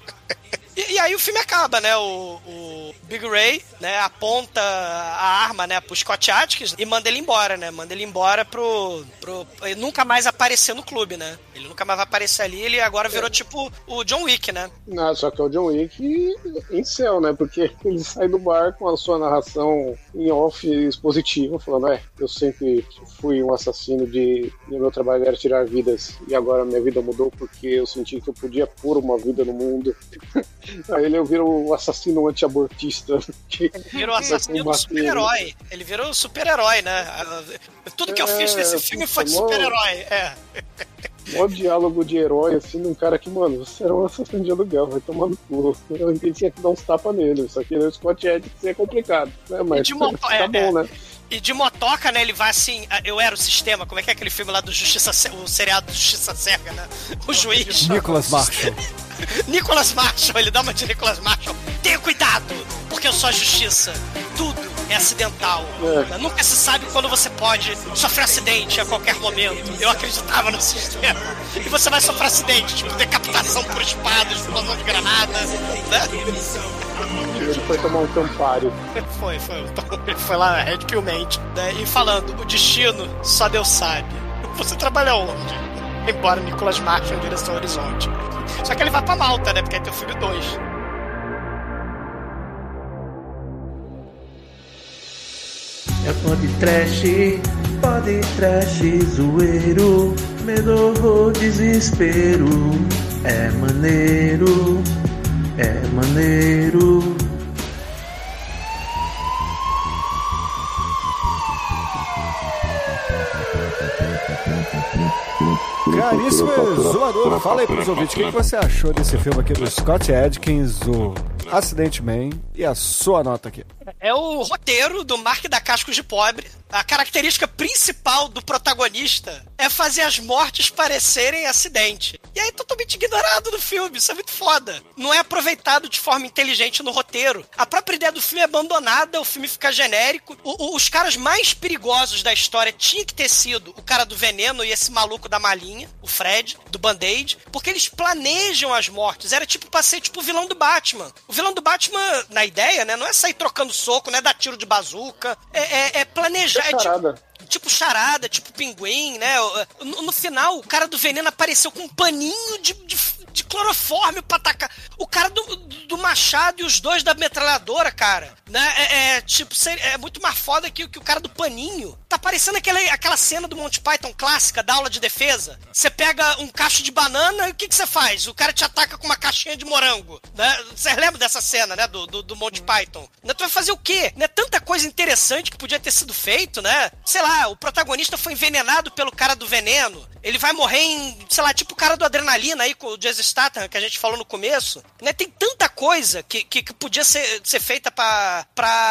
E, e, aí o filme acaba, né? O, o, Big Ray, né, aponta a arma, né, pro Scott Atkins e manda ele embora, né? Manda ele embora pro, pro. Ele nunca mais aparecer no clube, né? Ele nunca mais vai aparecer ali, ele agora virou é. tipo o John Wick, né? Não, só que é o John Wick em céu, né? Porque ele sai do bar com a sua narração em off expositiva, falando, é, eu sempre fui um assassino de. E meu trabalho era tirar vidas, e agora minha vida mudou porque eu senti que eu podia pôr uma vida no mundo. Aí ele virou o assassino anti-abortista. Ele virou o assassino super-herói. Ele virou o super-herói, né? Tudo que eu fiz nesse é, filme foi de super-herói. É. Mó diálogo de herói, assim, de um cara que, mano, você era um assassino de aluguel, vai tomar no cu. Eu tinha que dar uns tapas nele. Só que no Scott Edson é complicado, né? Mas de moto, tá é, bom, é. né? E de motoca, né, ele vai assim, eu era o sistema, como é que é aquele filme lá do Justiça, o seriado do Justiça Cega, né? O juiz. Nicholas Marshall. Nicholas Marshall, ele dá uma de Nicholas Marshall. Tenha cuidado, porque eu sou a justiça. Tudo é acidental. É. Nunca se sabe quando você pode sofrer acidente a qualquer momento. Eu acreditava no sistema. E você vai sofrer acidente, tipo decapitação por espada, explosão de granada, né? Ele foi tomar um campário. Foi, foi. Ele foi lá, Red Pillmente, né? E falando, o destino só Deus sabe. Você trabalha onde? Embora Nicolas Marshall em direção ao horizonte. Só que ele vai pra Malta, né? Porque aí tem o filho 2. É pode trash, pode trash, zoeiro, medo, horror, desespero. É maneiro, é maneiro. Caríssimo Exumador, fala aí pros ouvintes, o que, que você achou desse filme aqui do Scott Adkins, o Acidente Man, e a sua nota aqui? É o roteiro do Mark da Cascos de Pobre. A característica principal do protagonista é fazer as mortes parecerem acidente. E aí totalmente ignorado no filme, isso é muito foda. Não é aproveitado de forma inteligente no roteiro. A própria ideia do filme é abandonada, o filme fica genérico. O, o, os caras mais perigosos da história tinha que ter sido o cara do veneno e esse maluco da malinha, o Fred, do Band-Aid, porque eles planejam as mortes. Era tipo pra ser tipo o vilão do Batman. O vilão do Batman, na ideia, né, não é sair trocando soco, não é dar tiro de bazuca, é, é, é planejar. É tipo, tipo charada, tipo pinguim, né? No, no, final, o cara do veneno apareceu com um paninho de, de, de cloroforme pra atacar. O cara do, do machado e os dois da metralhadora, cara, né? É, é tipo, é muito mais foda que, que o cara do paninho. Tá parecendo aquela, aquela cena do Monty Python clássica, da aula de defesa. Você pega um cacho de banana e o que, que você faz? O cara te ataca com uma caixinha de morango, né? Você lembra dessa cena, né? Do, do, do Monty Python. Né? Tu vai fazer o quê? Né? Tanta coisa interessante que podia ter sido feito, né? Sei lá, o protagonista foi envenenado pelo cara do veneno. Ele vai morrer em, sei lá, tipo o cara do Adrenalina aí, com o Jason Statham, que a gente falou no começo. Né? Tem tanta coisa que, que, que podia ser, ser feita para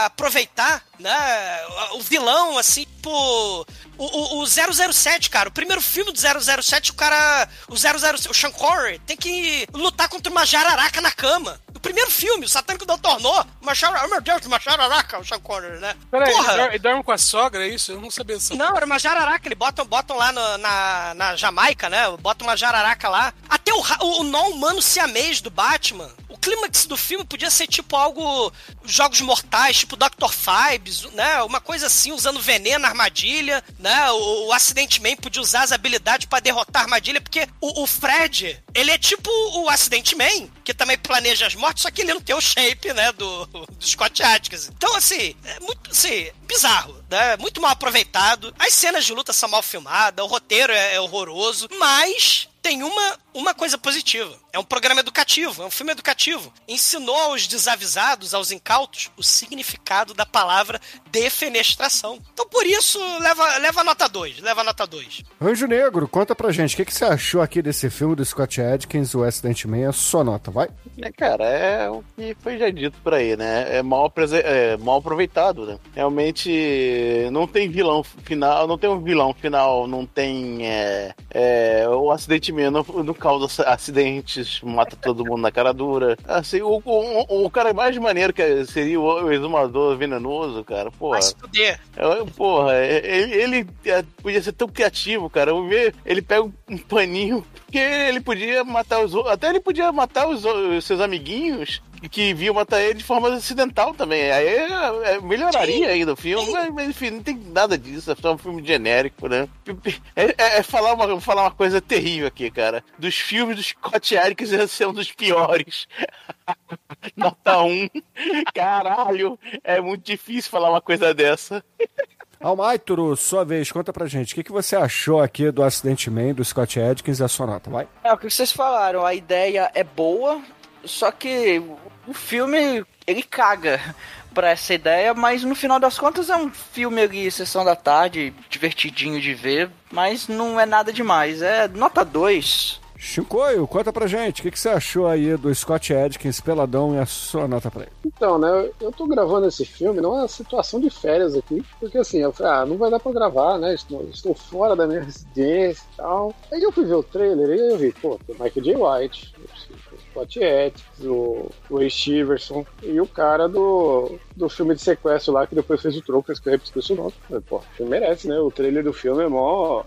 aproveitar, né? O vilão, assim, tipo... O, o, o 007, cara, o primeiro filme do 007, o cara... O 007, o Sean Connery, tem que lutar contra uma jararaca na cama. O primeiro filme, o Satânico não tornou uma jararaca... Oh, meu Deus, uma jararaca, o Sean Connery, né? Peraí, ele dorme com a sogra, é isso? Eu não sabia disso. Não, era uma jararaca, eles botam, botam lá no, na, na Jamaica, né? Botam uma jararaca lá. Até o, o, o não humano siamês do Batman, clímax do filme podia ser tipo algo. Jogos mortais, tipo Dr. Fibes, né? Uma coisa assim, usando veneno, armadilha, né? O, o Acidente Man podia usar as habilidades para derrotar a armadilha, porque o, o, Fred, Ele é tipo o Acidente Man, que também planeja as mortes, só que ele não tem o shape, né, do, do Scott Adkins. Então, assim, é muito, assim, bizarro, né? Muito mal aproveitado. As cenas de luta são mal filmadas, o roteiro é, é horroroso, mas tem uma, uma coisa positiva. É um programa educativo, é um filme educativo. Ensinou aos desavisados, aos incautos, o significado da palavra defenestração. Então, por isso, leva, leva nota 2. Leva nota 2. Anjo Negro, conta pra gente, o que, que você achou aqui desse filme do Scott Adkins, o Acidente Man? A sua nota, vai? É, cara, é o que foi já dito por aí, né? É mal, é mal aproveitado, né? Realmente não tem vilão final, não tem um vilão final, não tem é, é, o acidente mesmo, não, não causa acidentes, mata todo mundo na cara dura. Assim, o, o, o cara mais maneiro que seria o exumador venenoso, cara, porra. Vai se fuder. É, Porra, ele, ele, é, podia ser tão criativo, cara. Ele pega um paninho, porque ele podia matar os outros. Até ele podia matar os, os seus amiguinhos que viam matar ele de forma acidental também. Aí é, é, melhoraria ainda o filme, mas, mas, enfim, não tem nada disso. É só um filme genérico, né? É, é- é falar, uma, falar uma coisa terrível aqui, cara. Dos filmes do Scott Adkins esse ser um dos piores. Nota 1. Caralho, é muito difícil falar uma coisa dessa. Almaituro, sua vez, conta pra gente, o que, que você achou aqui do Acidente Man, do Scott Adkins e a sua nota, vai? É o que vocês falaram, a ideia é boa, só que o filme ele caga pra essa ideia, mas no final das contas é um filme ali, sessão da tarde, divertidinho de ver, mas não é nada demais, é nota 2. Chicoio, conta pra gente, o que, que você achou aí do Scott Adkins, Peladão e a sua nota pra ele? Então, né, eu tô gravando esse filme numa situação de férias aqui, porque assim, eu falei, ah, não vai dar pra gravar, né, estou, estou fora da minha residência e tal. Aí eu fui ver o trailer e eu vi, pô, tem Michael J. White, Scott Adkins, o, o Ray Stevenson e o cara do, do filme de sequestro lá, que depois fez o troco, que eu esqueci o nome. Pô, o filme merece, né, o trailer do filme é mó...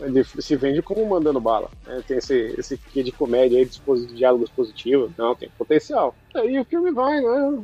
ele se vende como mandando bala, né, tem esse, esse quê de comédia aí, de diálogos positivos, não, tem potencial. Aí o filme vai, né,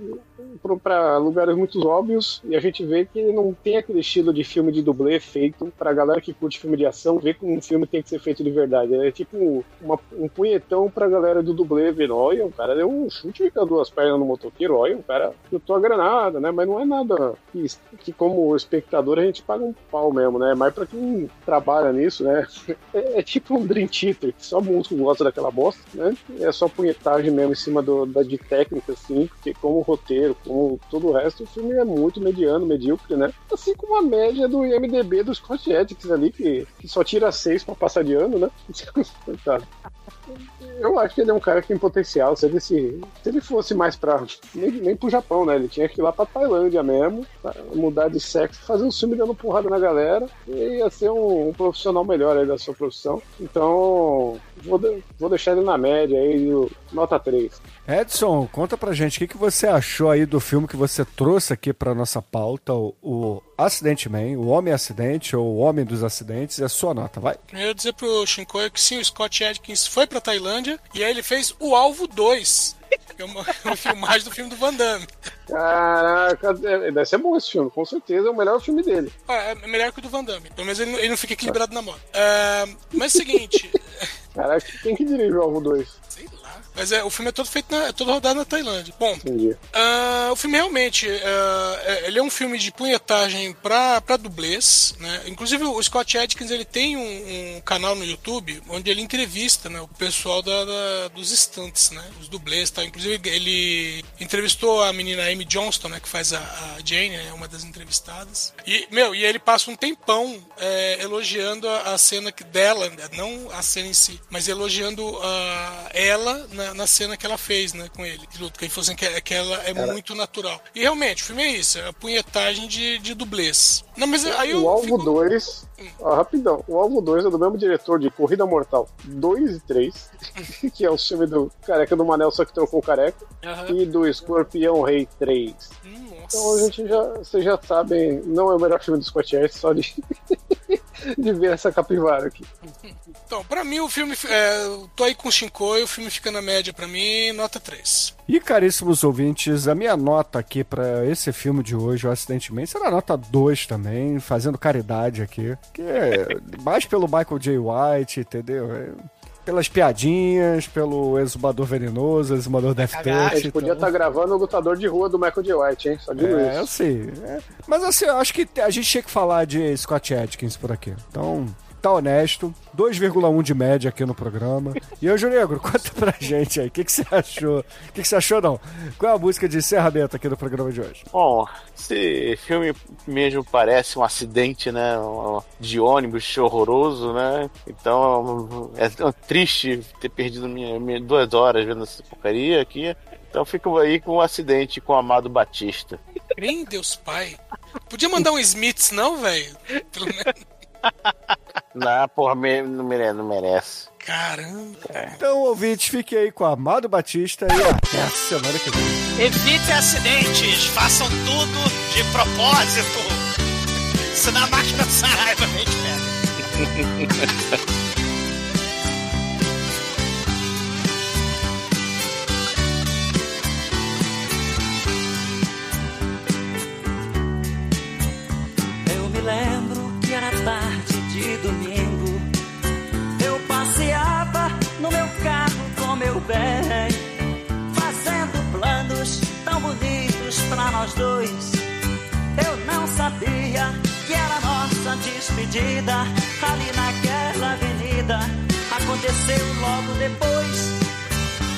pra lugares muito óbvios e a gente vê que não tem aquele estilo de filme de dublê feito pra galera que curte filme de ação ver como um filme tem que ser feito de verdade. É tipo uma- um punhetão pra galera do dublê ver, olha, o cara deu um chute com as duas pernas no motoqueiro, olha, o cara chutou a granada, né? Mas não é nada que, que como espectador a gente paga um pau mesmo, né? Mas pra quem trabalha nisso, né? É, é tipo um Dream Theater, que só músico gosta daquela bosta, né? É só punhetagem mesmo em cima do, da, de técnica, assim, porque como roteiro, como todo o resto, o filme é muito mediano, medíocre, né? Assim como a média do IMDB do Scott ali, que, que só tira seis pra passar de ano, né? Eu acho que ele é um cara que tem potencial. Se ele, se, se ele fosse mais pra. Nem, nem pro Japão, né? Ele tinha que ir lá pra Tailândia mesmo, mudar de sexo, fazer um filme dando porrada na galera e ia ser um, um profissional melhor aí da sua profissão. Então, vou, de- vou deixar ele na média aí, nota 3. Edson, conta pra gente, o que, que você achou aí do filme que você trouxe aqui pra nossa pauta, o, o Acidente Man, o Homem Acidente, ou o Homem dos Acidentes, e a sua nota, vai? Primeiro dizer pro Shinkoio que sim, o Scott Adkins foi pra Tailândia e aí ele fez o Alvo 2. Que é uma, uma filmagem do filme do Van Damme. Caraca, é- deve ser bom esse filme, com certeza é o melhor filme dele. Ah, É melhor que o do Van Damme. Pelo menos ele, não- ele não fica equilibrado na moto. É, mas é o seguinte. Caraca, quem que dirige o Alvo 2? Mas é, o filme é todo feito na, é todo rodado na Tailândia. Bom, ah, o filme realmente ah, é- ele é um filme de punhetagem pra, pra dublês, né? Inclusive o Scott Adkins ele tem um, um canal no YouTube onde ele entrevista né, o pessoal da, da- dos estantes, né? Os dublês, tá? Inclusive ele entrevistou a menina Amy Johnston, né? Que faz a, a Jane, né, uma das entrevistadas. E meu, e ele passa um tempão é, elogiando a, a cena que dela, né, não a cena em si, mas elogiando a ela na, na cena que ela fez, né, com ele. de luta, Que ele falou assim que, que ela é muito natural. E realmente, o filme é isso, é a punhetagem de, de dublês. Não, mas aí o Alvo fico- 2, ó, rapidão, o Alvo 2 é do mesmo diretor de Corrida Mortal 2 e 3, que é o filme do Careca do Manel, só que trocou o careca, Aham. e do Escorpião Rei 3. Hum, Nossa. Então a gente já, vocês já sabem, não é o melhor filme do Scott Adkins, só de, de ver essa capivara aqui. Então, pra mim o filme. É, tô aí com o Shinkoi, o filme fica na média pra mim, nota 3. E caríssimos ouvintes, a minha nota aqui pra esse filme de hoje, o Acidente Man, será nota 2 também, fazendo caridade aqui. Que é mais pelo Michael J. White, entendeu? Pelas piadinhas, pelo exumador venenoso, exumador Death A Touch. gente podia estar então... gravando o lutador de rua do Michael J. White, hein? Só digo É, eu isso. sei. É. Mas assim, eu acho que a gente tinha que falar de Scott Atkins por aqui. Então, tá honesto. 2,1 de média aqui no programa. E Anjo Negro, conta pra gente aí. O que, que você achou? O que, que você achou, não? Qual é a música de encerramento aqui no programa de hoje? Bom, esse filme mesmo parece um acidente, né? De ônibus horroroso, né? Então é triste ter perdido minha, minha- duas horas vendo essa porcaria aqui. Então fico aí com um acidente com o Amado Batista. Em Deus Pai. Podia mandar um Smiths, não, velho? Pelo menos. Não, porra, não merece. Não merece. Caramba. Então, ouvintes, fiquem aí com o Amado Batista e até a semana que vem. Evite acidentes, façam tudo de propósito. Se dá mais pensar raiva, a gente pega. Eu me lembro que era tarde bem, fazendo planos tão bonitos pra nós dois. Eu não sabia que era nossa despedida ali naquela avenida. Aconteceu logo depois,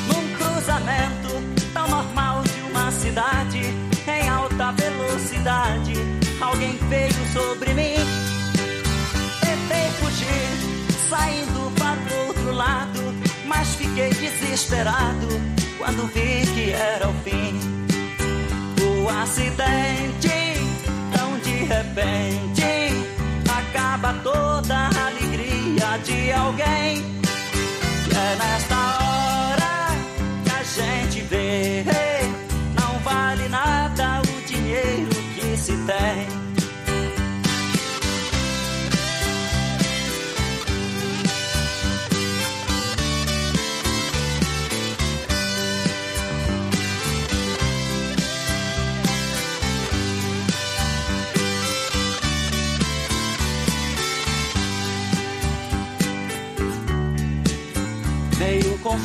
num cruzamento tão normal de uma cidade em alta velocidade. Alguém veio sobre mim. Tentei fugir, saindo para o outro lado, mas fiquei desesperado quando vi que era o fim. O acidente, tão de repente, acaba toda a alegria de alguém. É nesta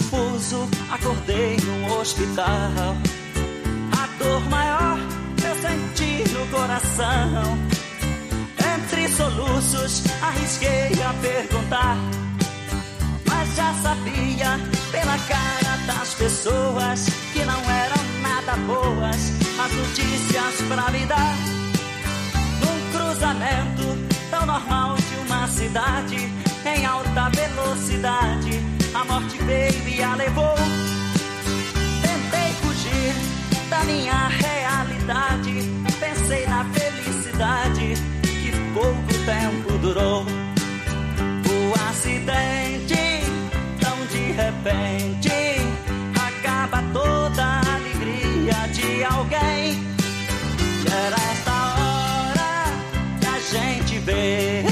confuso, acordei num hospital. A dor maior eu senti no coração. Entre soluços, arrisquei a perguntar. Mas já sabia pela cara das pessoas que não eram nada boas as notícias pra me dar. Num cruzamento tão normal de uma cidade em alta velocidade, a morte veio e a levou. Tentei fugir da minha realidade, pensei na felicidade que pouco tempo durou. O acidente, tão de repente, acaba toda a alegria de alguém. Era esta hora que a gente vê,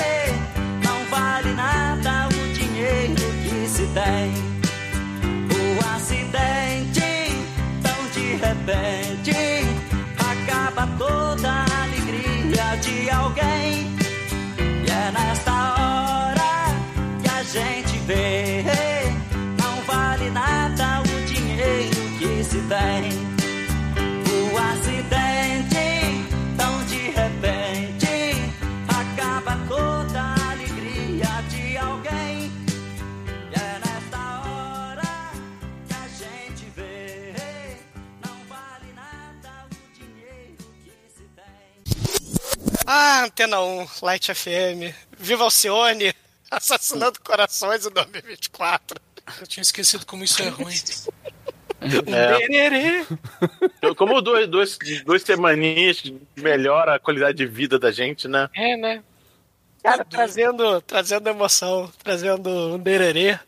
de Ah, Antena 1, Light FM. Viva Alcione, assassinando corações em 2024. Eu tinha esquecido como isso é ruim. É. Eu- Como duas, duas, duas semaninhas melhora a qualidade de vida da gente, né? É, né? Cara, trazendo, trazendo emoção, trazendo um dererê.